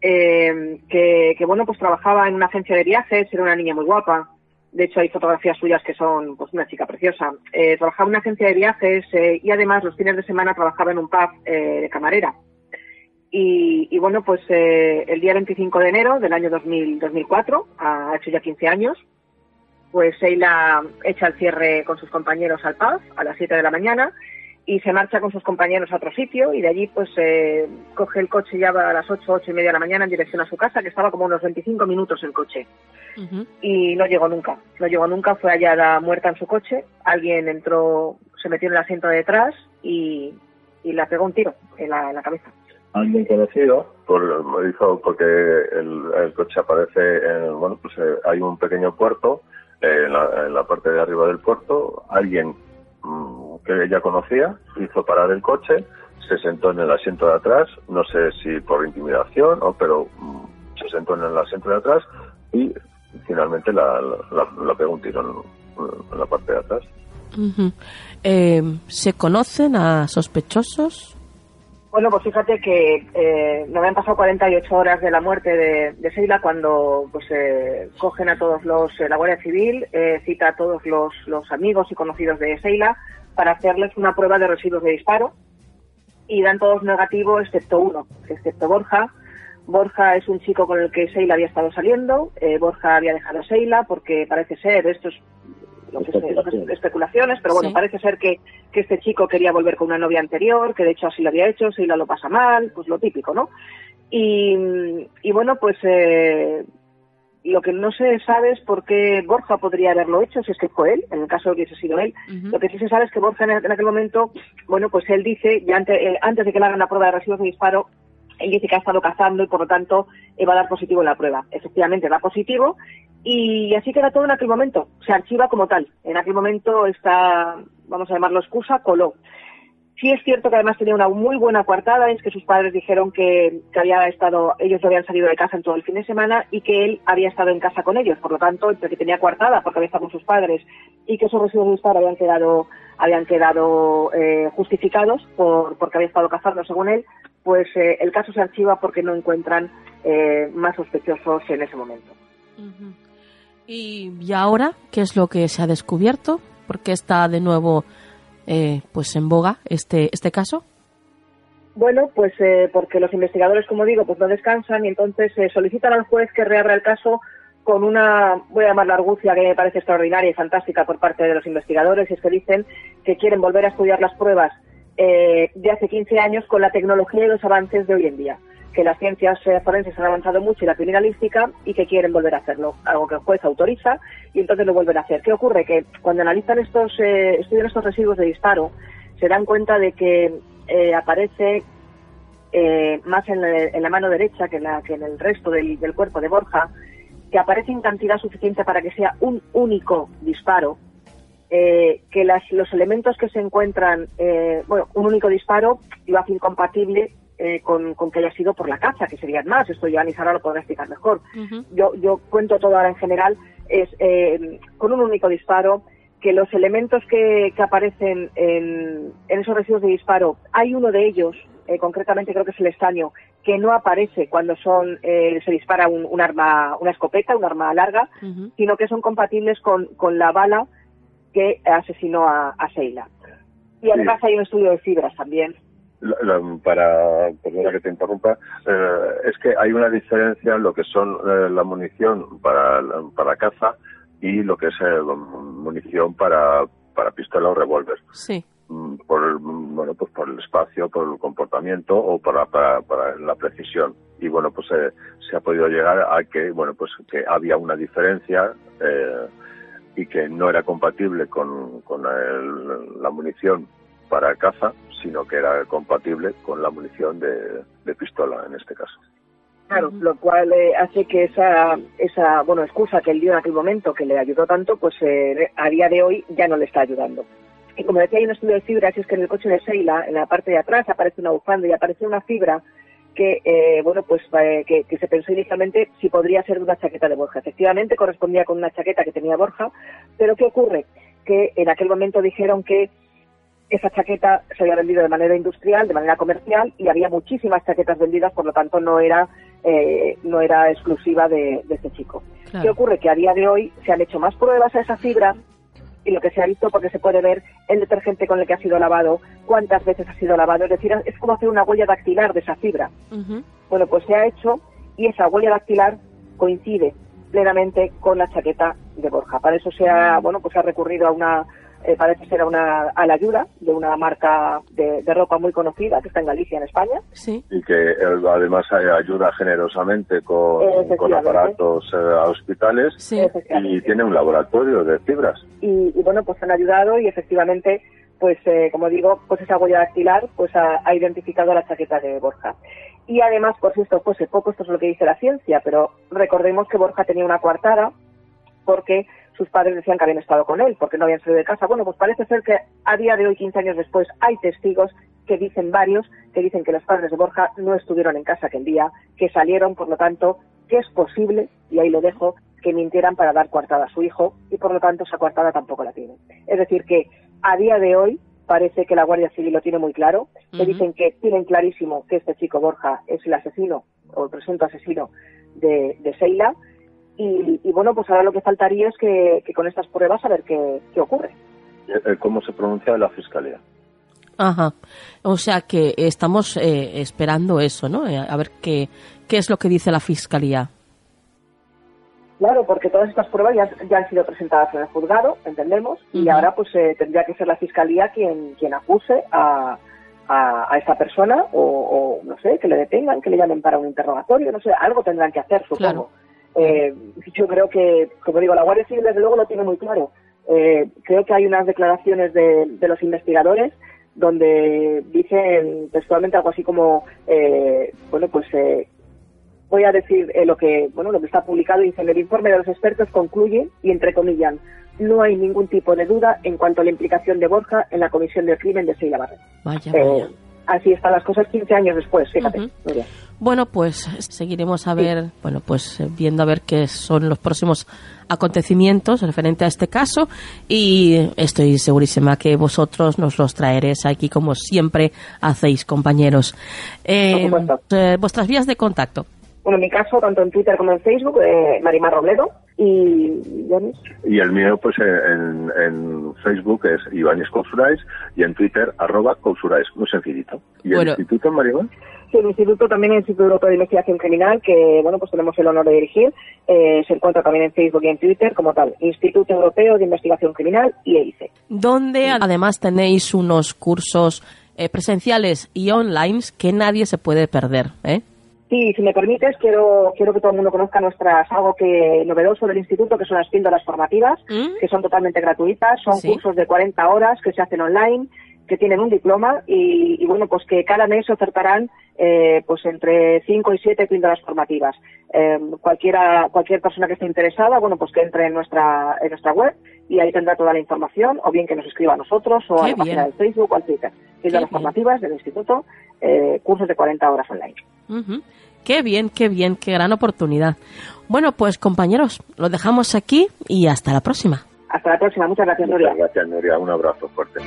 eh, que, bueno, pues trabajaba en una agencia de viajes, era una niña muy guapa, de hecho, hay fotografías suyas que son pues una chica preciosa. Eh, trabajaba en una agencia de viajes eh, y además los fines de semana trabajaba en un pub eh, de camarera. Y, bueno, pues el día 25 de enero del año 2000, 2004, ha hecho ya 15 años, pues Sheila echa el cierre con sus compañeros al pub a las 7 de la mañana y se marcha con sus compañeros a otro sitio y de allí pues eh, coge el coche ya a las 8, 8 y media de la mañana en dirección a su casa, que estaba como unos 25 minutos el coche. Y no llegó nunca, no llegó nunca, fue hallada muerta en su coche, alguien entró, se metió en el asiento de detrás y, y la pegó un tiro en la, cabeza. Alguien conocido, por, dijo porque el, coche aparece, en, bueno, pues eh, hay un pequeño puerto, eh, en, la, en la parte de arriba del puerto, alguien Mm, que ella conocía, hizo parar el coche, se sentó en el asiento de atrás, no sé si por intimidación o pero mm, se sentó en el asiento de atrás y finalmente la, la, pegó un tiro en, la parte de atrás. Eh, ¿Se conocen a sospechosos? Bueno, pues fíjate que eh, no habían pasado 48 horas de la muerte de, de Sheila cuando pues eh, cogen a todos los, eh, la Guardia Civil, eh, cita a todos los, los, amigos y conocidos de Sheila para hacerles una prueba de residuos de disparo y dan todos negativo excepto uno, excepto Borja. Borja es un chico con el que Sheila había estado saliendo, Borja había dejado a Sheila porque parece ser, esto es especulaciones, pero bueno, parece ser que, que, este chico quería volver con una novia anterior, que de hecho así lo había hecho, Seila lo pasa mal, pues lo típico, ¿no? Y, y bueno, pues eh, lo que no se sabe es por qué Borja podría haberlo hecho, si es que fue él, en el caso de que hubiese sido él. Lo que sí se sabe es que Borja en, aquel momento, bueno, pues él dice, ya antes, eh, antes de que le hagan la prueba de residuos de disparo, él dice que ha estado cazando y por lo tanto va a dar positivo en la prueba. Efectivamente da positivo y así queda todo en aquel momento. Se archiva como tal. En aquel momento está, vamos a llamarlo excusa, coló. Sí es cierto que además tenía una muy buena coartada, es que sus padres dijeron que, que, había estado, ellos no habían salido de casa en todo el fin de semana y que él había estado en casa con ellos. Por lo tanto, entre que tenía coartada porque había estado con sus padres y que esos residuos de disparo habían quedado, habían quedado eh, justificados por, porque había estado cazando según él, pues eh, el caso se archiva porque no encuentran eh, más sospechosos en ese momento. ¿Y, ahora qué es lo que se ha descubierto? ¿Por qué está de nuevo eh, pues en boga este, este caso? Bueno, pues eh, porque los investigadores, como digo, pues no descansan y entonces solicitan al juez que reabra el caso con una, voy a llamar la argucia que me parece extraordinaria y fantástica por parte de los investigadores, y es que dicen que quieren volver a estudiar las pruebas de hace 15 años con la tecnología y los avances de hoy en día que las ciencias eh, forenses han avanzado mucho y la criminalística y que quieren volver a hacerlo, algo que el juez autoriza y entonces lo vuelven a hacer. ¿Qué ocurre? Que cuando analizan estos, eh, estudian estos residuos de disparo, se dan cuenta de que eh, aparece eh, más en, la mano derecha que, la, que en el resto del, cuerpo de Borja, que aparece en cantidad suficiente para que sea un único disparo, que las, los elementos que se encuentran, bueno, un único disparo lo hace incompatible eh, con, que haya sido por la caza, que serían más. Esto ya ni Sara lo podrá explicar mejor. yo, yo cuento todo ahora en general. Es eh, con un único disparo que los elementos que, que aparecen en, en, esos residuos de disparo, hay uno de ellos, eh, concretamente creo que es el estaño, que no aparece cuando son se dispara un, arma, una escopeta, un arma larga, sino que son compatibles con, con la bala que asesinó a, a Seila. Y además hay un estudio de fibras también para, perdona que te interrumpa, eh, es que hay una diferencia en lo que son eh, la munición para, para caza y lo que es eh, munición para, para pistola o revólver. Sí. Mm, por, bueno, pues por el espacio, por el comportamiento o para, para, la precisión. Y bueno, pues se ha podido llegar a que, bueno, pues que había una diferencia y que no era compatible con, con la munición para caza, sino que era compatible con la munición de, pistola en este caso. Claro, lo cual eh, hace que esa, esa bueno, excusa que él dio en aquel momento, que le ayudó tanto, pues eh, a día de hoy ya no le está ayudando. Y como decía, hay un estudio de fibras, es que en el coche de Seila, en la parte de atrás, aparece una bufanda y aparece una fibra que, eh, bueno, pues que, que, se pensó inicialmente si podría ser de una chaqueta de Borja. Efectivamente, correspondía con una chaqueta que tenía Borja, pero ¿qué ocurre? Que en aquel momento dijeron que esa chaqueta se había vendido de manera industrial, de manera comercial, y había muchísimas chaquetas vendidas, por lo tanto no era, eh, no era exclusiva de, ese chico. ¿Qué ocurre? Que a día de hoy se han hecho más pruebas a esa fibra y lo que se ha visto, porque se puede ver el detergente con el que ha sido lavado, cuántas veces ha sido lavado, es decir, es como hacer una huella dactilar de esa fibra. Bueno, pues se ha hecho y esa huella dactilar coincide plenamente con la chaqueta de Borja. Para eso se ha, bueno, pues ha recurrido a una eh, parece ser una, a la ayuda de una marca de, ropa muy conocida que está en Galicia, en España. Y que además ayuda generosamente con, aparatos eh, a hospitales y tiene un laboratorio de fibras. Y, bueno, pues han ayudado y efectivamente pues eh, como digo, pues esa huella dactilar pues ha, identificado la chaqueta de Borja. Y además, por si esto fuese poco, esto es lo que dice la ciencia, pero recordemos que Borja tenía una coartada porque sus padres decían que habían estado con él porque no habían salido de casa. Bueno, pues parece ser que a día de hoy, 15 años después, hay testigos que dicen varios, que dicen que los padres de Borja no estuvieron en casa aquel día, que salieron, por lo tanto, que es posible, y ahí lo dejo, que mintieran para dar coartada a su hijo y por lo tanto esa coartada tampoco la tienen. Es decir, que a día de hoy parece que la Guardia Civil lo tiene muy claro, que dicen que tienen clarísimo que este chico Borja es el asesino o el presunto asesino de, de Seila y, bueno, pues ahora lo que faltaría es que, con estas pruebas a ver qué, ocurre. Eh, eh, ¿Cómo se pronuncia la Fiscalía? Ajá. O sea que estamos eh, esperando eso, ¿no? A ver qué, qué es lo que dice la Fiscalía. Claro, porque todas estas pruebas ya, han sido presentadas en el juzgado, entendemos, y ahora pues tendría que ser la Fiscalía quien, quien acuse a, a, esa persona o, no sé, que le detengan, que le llamen para un interrogatorio, no sé, algo tendrán que hacer, supongo. Eh, yo creo que, como digo, la Guardia Civil desde luego lo tiene muy claro. Eh, creo que hay unas declaraciones de, los investigadores donde dicen textualmente algo así como, eh, bueno, pues voy a decir lo que bueno lo que está publicado dice el informe de los expertos concluye y entre comillas no hay ningún tipo de duda en cuanto a la implicación de Borja en la comisión del crimen de Seila Barret. Vaya, vaya así están las cosas 15 años después, fíjate. Bueno, pues seguiremos a ver, bueno, pues eh, viendo a ver qué son los próximos acontecimientos referente a este caso y estoy segurísima que vosotros nos los traeréis aquí como siempre hacéis, compañeros. Eh, eh, vuestras vías de contacto. Bueno, en mi caso, tanto en Twitter como en Facebook, eh, Marimar Robledo. Y, y el mío, pues en, en Facebook es Ibáñez Cousurais y en Twitter, arroba Cousurais. Muy sencillito. ¿Y el instituto, Marimar? Sí, el instituto también es el Instituto Europeo de Investigación Criminal, que, bueno, pues tenemos el honor de dirigir. Eh, se encuentra también en Facebook y en Twitter como tal. Instituto Europeo de Investigación Criminal, IEIC. Donde además tenéis unos cursos eh, presenciales y online que nadie se puede perder, ¿eh? Sí, si me permites, quiero, quiero que todo el mundo conozca nuestras, algo que novedoso del instituto, que son las píldoras formativas, ¿Mm? que son totalmente gratuitas, son cursos de 40 horas que se hacen online, que tienen un diploma y, bueno, pues que cada mes ofertarán eh, pues entre 5 y 7 píldoras formativas. Eh, cualquiera, cualquier persona que esté interesada, bueno, pues que entre en nuestra, en nuestra web y ahí tendrá toda la información, o bien que nos escriba a nosotros o a la página de Facebook o al Twitter. Píldoras formativas del instituto, eh, cursos de 40 horas online. Qué bien, qué bien, qué gran oportunidad. Bueno, pues compañeros, lo dejamos aquí y hasta la próxima. Hasta la próxima, muchas gracias, Nuria. Muchas gracias, Nuria. Un abrazo fuerte.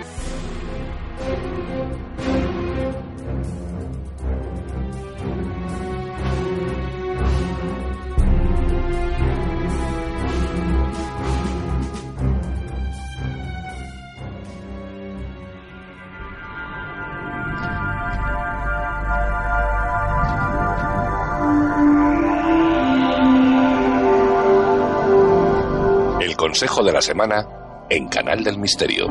Consejo de la semana en Canal del Misterio.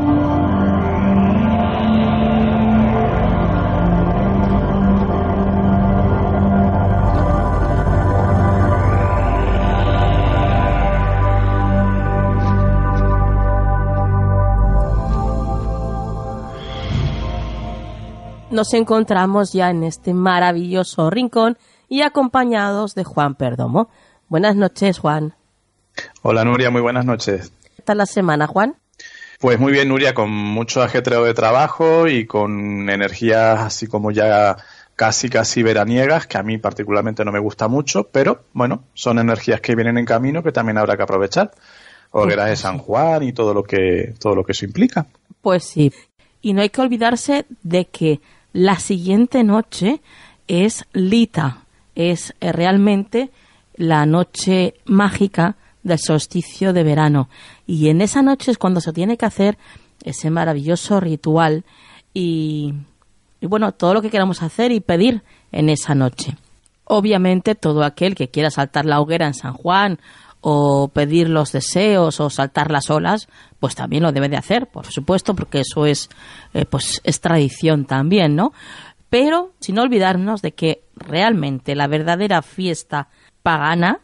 Nos encontramos ya en este maravilloso rincón y acompañados de Juan Perdomo. Buenas noches, Juan. Hola Nuria, muy buenas noches. ¿Qué tal la semana, Juan? Pues muy bien, Nuria, con mucho ajetreo de trabajo y con energías así como ya casi casi veraniegas, que a mí particularmente no me gusta mucho, pero bueno, son energías que vienen en camino que también habrá que aprovechar. Hogueras de San Juan y todo lo que todo lo que eso implica. Pues sí. Y no hay que olvidarse de que la siguiente noche es Lita, es eh, realmente la noche mágica del solsticio de verano. Y en esa noche es cuando se tiene que hacer ese maravilloso ritual y, bueno, todo lo que queramos hacer y pedir en esa noche. Obviamente todo aquel que quiera saltar la hoguera en San Juan o pedir los deseos o saltar las olas, pues también lo debe de hacer, por supuesto, porque eso es, eh, pues es tradición también, ¿no? Pero sin olvidarnos de que realmente la verdadera fiesta pagana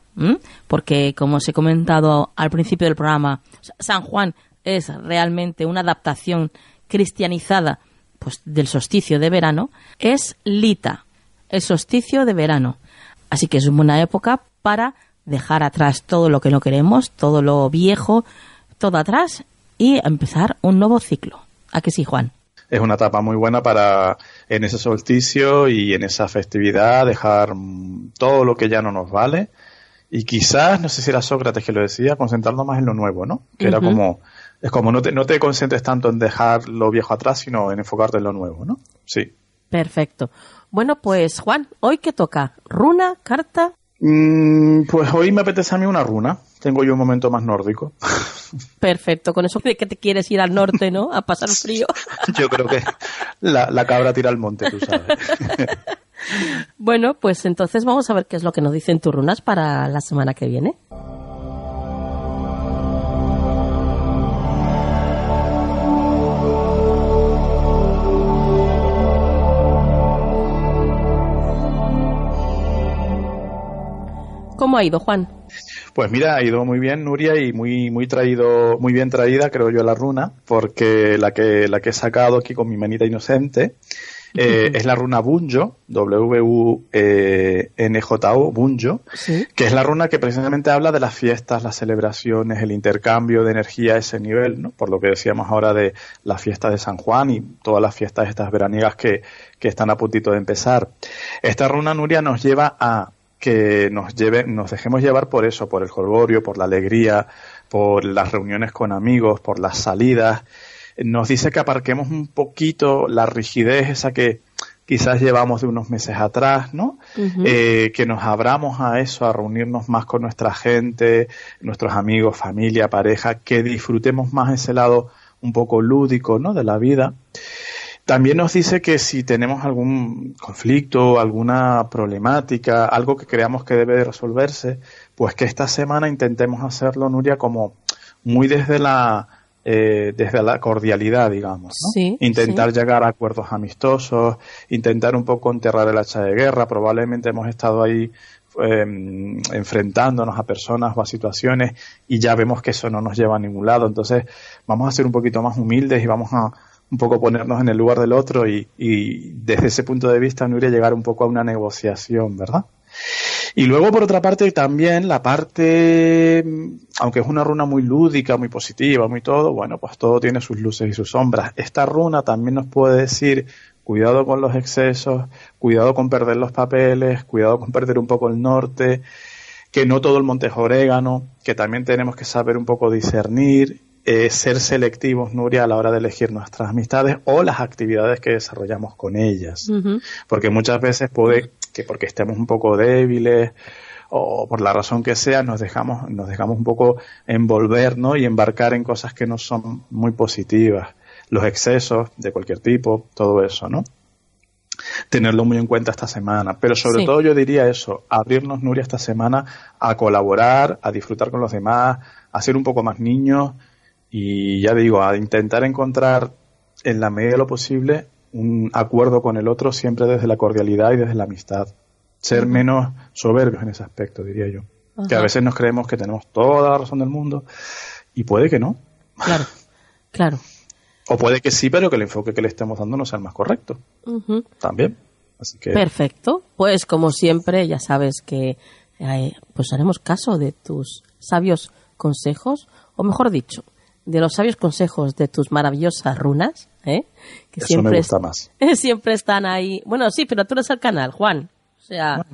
porque como os he comentado al principio del programa, San Juan es realmente una adaptación cristianizada pues del solsticio de verano, es Lita, el solsticio de verano. Así que es una buena época para dejar atrás todo lo que no queremos, todo lo viejo, todo atrás y empezar un nuevo ciclo. ¿A que sí, Juan? Es una etapa muy buena para en ese solsticio y en esa festividad dejar todo lo que ya no nos vale y quizás, no sé si era Sócrates que lo decía, concentrarnos más en lo nuevo, ¿no? Que era como, es como no te, no te concentres tanto en dejar lo viejo atrás, sino en enfocarte en lo nuevo, ¿no? Sí. Perfecto. Bueno, pues Juan, ¿hoy qué toca? ¿Runa? ¿Carta? Mm, pues hoy me apetece a mí una runa. Tengo yo un momento más nórdico. Perfecto, con eso de que te quieres ir al norte, ¿no? A pasar frío. yo creo que la, la cabra tira al monte, tú sabes. bueno, pues entonces vamos a ver qué es lo que nos dicen tus runas para la semana que viene. ¿Cómo ha ido, Juan? Pues mira, ha ido muy bien, Nuria, y muy, muy traído, muy bien traída, creo yo, la runa, porque la que, la que he sacado aquí con mi manita inocente eh, es la runa Bunjo, W-U-N-J-O, Bunjo, que es la runa que precisamente habla de las fiestas, las celebraciones, el intercambio de energía a ese nivel, ¿no? Por lo que decíamos ahora de la fiesta de San Juan y todas las fiestas estas veraniegas que, que están a puntito de empezar. Esta runa Nuria nos lleva a que nos lleve, nos dejemos llevar por eso, por el jolgorio, por la alegría, por las reuniones con amigos, por las salidas nos dice que aparquemos un poquito la rigidez esa que quizás llevamos de unos meses atrás, ¿no? Eh, que nos abramos a eso, a reunirnos más con nuestra gente, nuestros amigos, familia, pareja, que disfrutemos más ese lado un poco lúdico, ¿no? De la vida. También nos dice que si tenemos algún conflicto, alguna problemática, algo que creamos que debe de resolverse, pues que esta semana intentemos hacerlo, Nuria, como muy desde la eh, desde la cordialidad, digamos, ¿no? intentar llegar a acuerdos amistosos, intentar un poco enterrar el hacha de guerra. Probablemente hemos estado ahí em, enfrentándonos a personas o a situaciones y ya vemos que eso no nos lleva a ningún lado. Entonces, vamos a ser un poquito más humildes y vamos a un poco ponernos en el lugar del otro y, y desde ese punto de vista, Nuria, llegar un poco a una negociación, ¿verdad? Y luego, por otra parte, también la parte, aunque es una runa muy lúdica, muy positiva, muy todo, bueno, pues todo tiene sus luces y sus sombras. Esta runa también nos puede decir cuidado con los excesos, cuidado con perder los papeles, cuidado con perder un poco el norte, que no todo el monte es orégano, que también tenemos que saber un poco discernir, eh, ser selectivos, Nuria, a la hora de elegir nuestras amistades o las actividades que desarrollamos con ellas. Porque muchas veces puede que porque estemos un poco débiles o por la razón que sea nos dejamos nos dejamos un poco envolver ¿no? y embarcar en cosas que no son muy positivas. Los excesos de cualquier tipo todo eso no tenerlo muy en cuenta esta semana. Pero sobre todo yo diría eso abrirnos Nuria esta semana a colaborar a disfrutar con los demás a ser un poco más niños y ya digo a intentar encontrar en la medida de lo posible un acuerdo con el otro siempre desde la cordialidad y desde la amistad. Ser menos soberbios en ese aspecto, diría yo. Que a veces nos creemos que tenemos toda la razón del mundo y puede que no. Claro, claro. O puede que sí, pero que el enfoque que le estemos dando no sea el más correcto. También. Así que... Perfecto. Pues como siempre, ya sabes que eh, pues haremos caso de tus sabios consejos, o mejor dicho, de los sabios consejos de tus maravillosas runas, ¿eh? Que Eso siempre, me gusta más. siempre están ahí. Bueno, sí, pero tú eres el canal, Juan. O sea,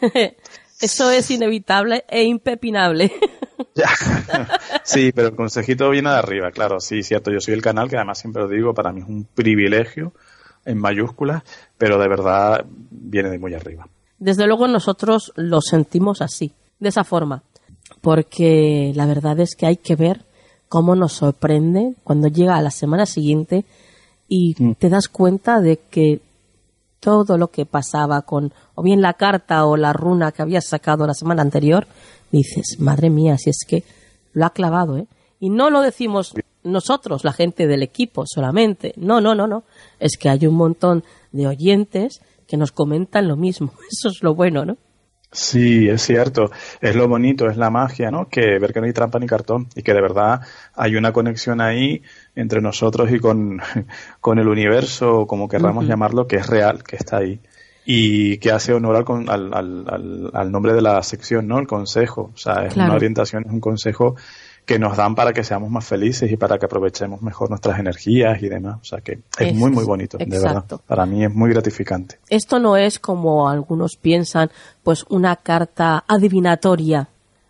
eso es inevitable e impepinable. sí, pero el consejito viene de arriba, claro, sí, cierto. Yo soy el canal, que además siempre lo digo, para mí es un privilegio en mayúsculas, pero de verdad viene de muy arriba. Desde luego nosotros lo sentimos así, de esa forma, porque la verdad es que hay que ver cómo nos sorprende cuando llega a la semana siguiente y mm. te das cuenta de que todo lo que pasaba con o bien la carta o la runa que habías sacado la semana anterior, dices, madre mía, si es que lo ha clavado, ¿eh? Y no lo decimos nosotros, la gente del equipo solamente. No, no, no, no. Es que hay un montón de oyentes que nos comentan lo mismo. Eso es lo bueno, ¿no? Sí, es cierto. Es lo bonito, es la magia, ¿no? Que ver que no hay trampa ni cartón y que de verdad hay una conexión ahí entre nosotros y con, con el universo, como querramos llamarlo, que es real, que está ahí. Y que hace honor al, al, al, al nombre de la sección, ¿no? El consejo. O sea, es una orientación, es un consejo que nos dan para que seamos más felices y para que aprovechemos mejor nuestras energías y demás. O sea que es, muy, muy bonito, de verdad. Para mí es muy gratificante. Esto no es como algunos piensan, pues una carta adivinatoria,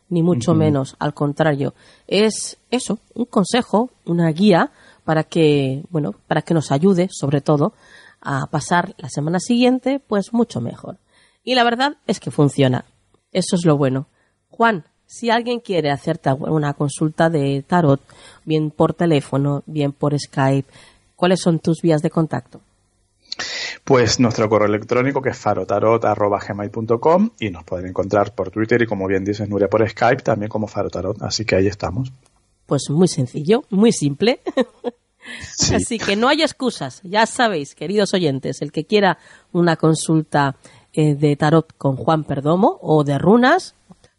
ni mucho menos, al contrario. Es eso, un consejo, una guía para que, bueno, para que nos ayude, sobre todo, a pasar la semana siguiente, pues mucho mejor. Y la verdad es que funciona. Eso es lo bueno. Juan, si alguien quiere hacerte una consulta de tarot, bien por teléfono, bien por Skype, ¿cuáles son tus vías de contacto? Pues nuestro correo electrónico que es farotarot.gmail.com y nos pueden encontrar por Twitter y como bien dices Nuria por Skype también como farotarot, así que ahí estamos. Pues muy sencillo, muy simple. Así que no hay excusas, ya sabéis, queridos oyentes, el que quiera una consulta eh, de tarot con Juan Perdomo o de runas,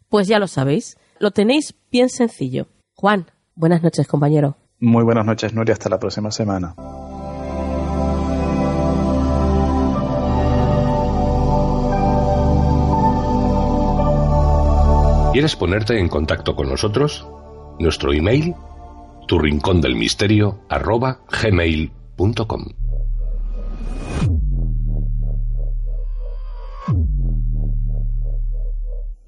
pues ya lo sabéis, lo tenéis bien sencillo. Juan, buenas noches, compañero. Muy buenas noches, Nuria. Hasta la próxima semana. ¿Quieres ponerte en contacto con nosotros? Nuestro email, tu rincón del misterio, arroba gmail.com.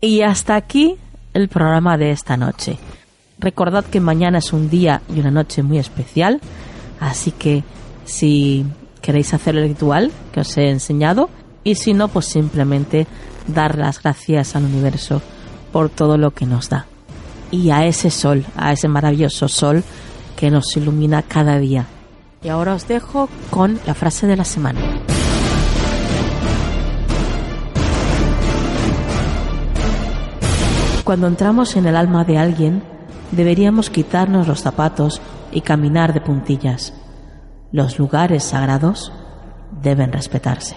Y hasta aquí el programa de esta noche. Recordad que mañana es un día y una noche muy especial, así que si queréis hacer el ritual que os he enseñado y si no, pues simplemente dar las gracias al universo por todo lo que nos da. Y a ese sol, a ese maravilloso sol que nos ilumina cada día. Y ahora os dejo con la frase de la semana. Cuando entramos en el alma de alguien, deberíamos quitarnos los zapatos y caminar de puntillas. Los lugares sagrados deben respetarse.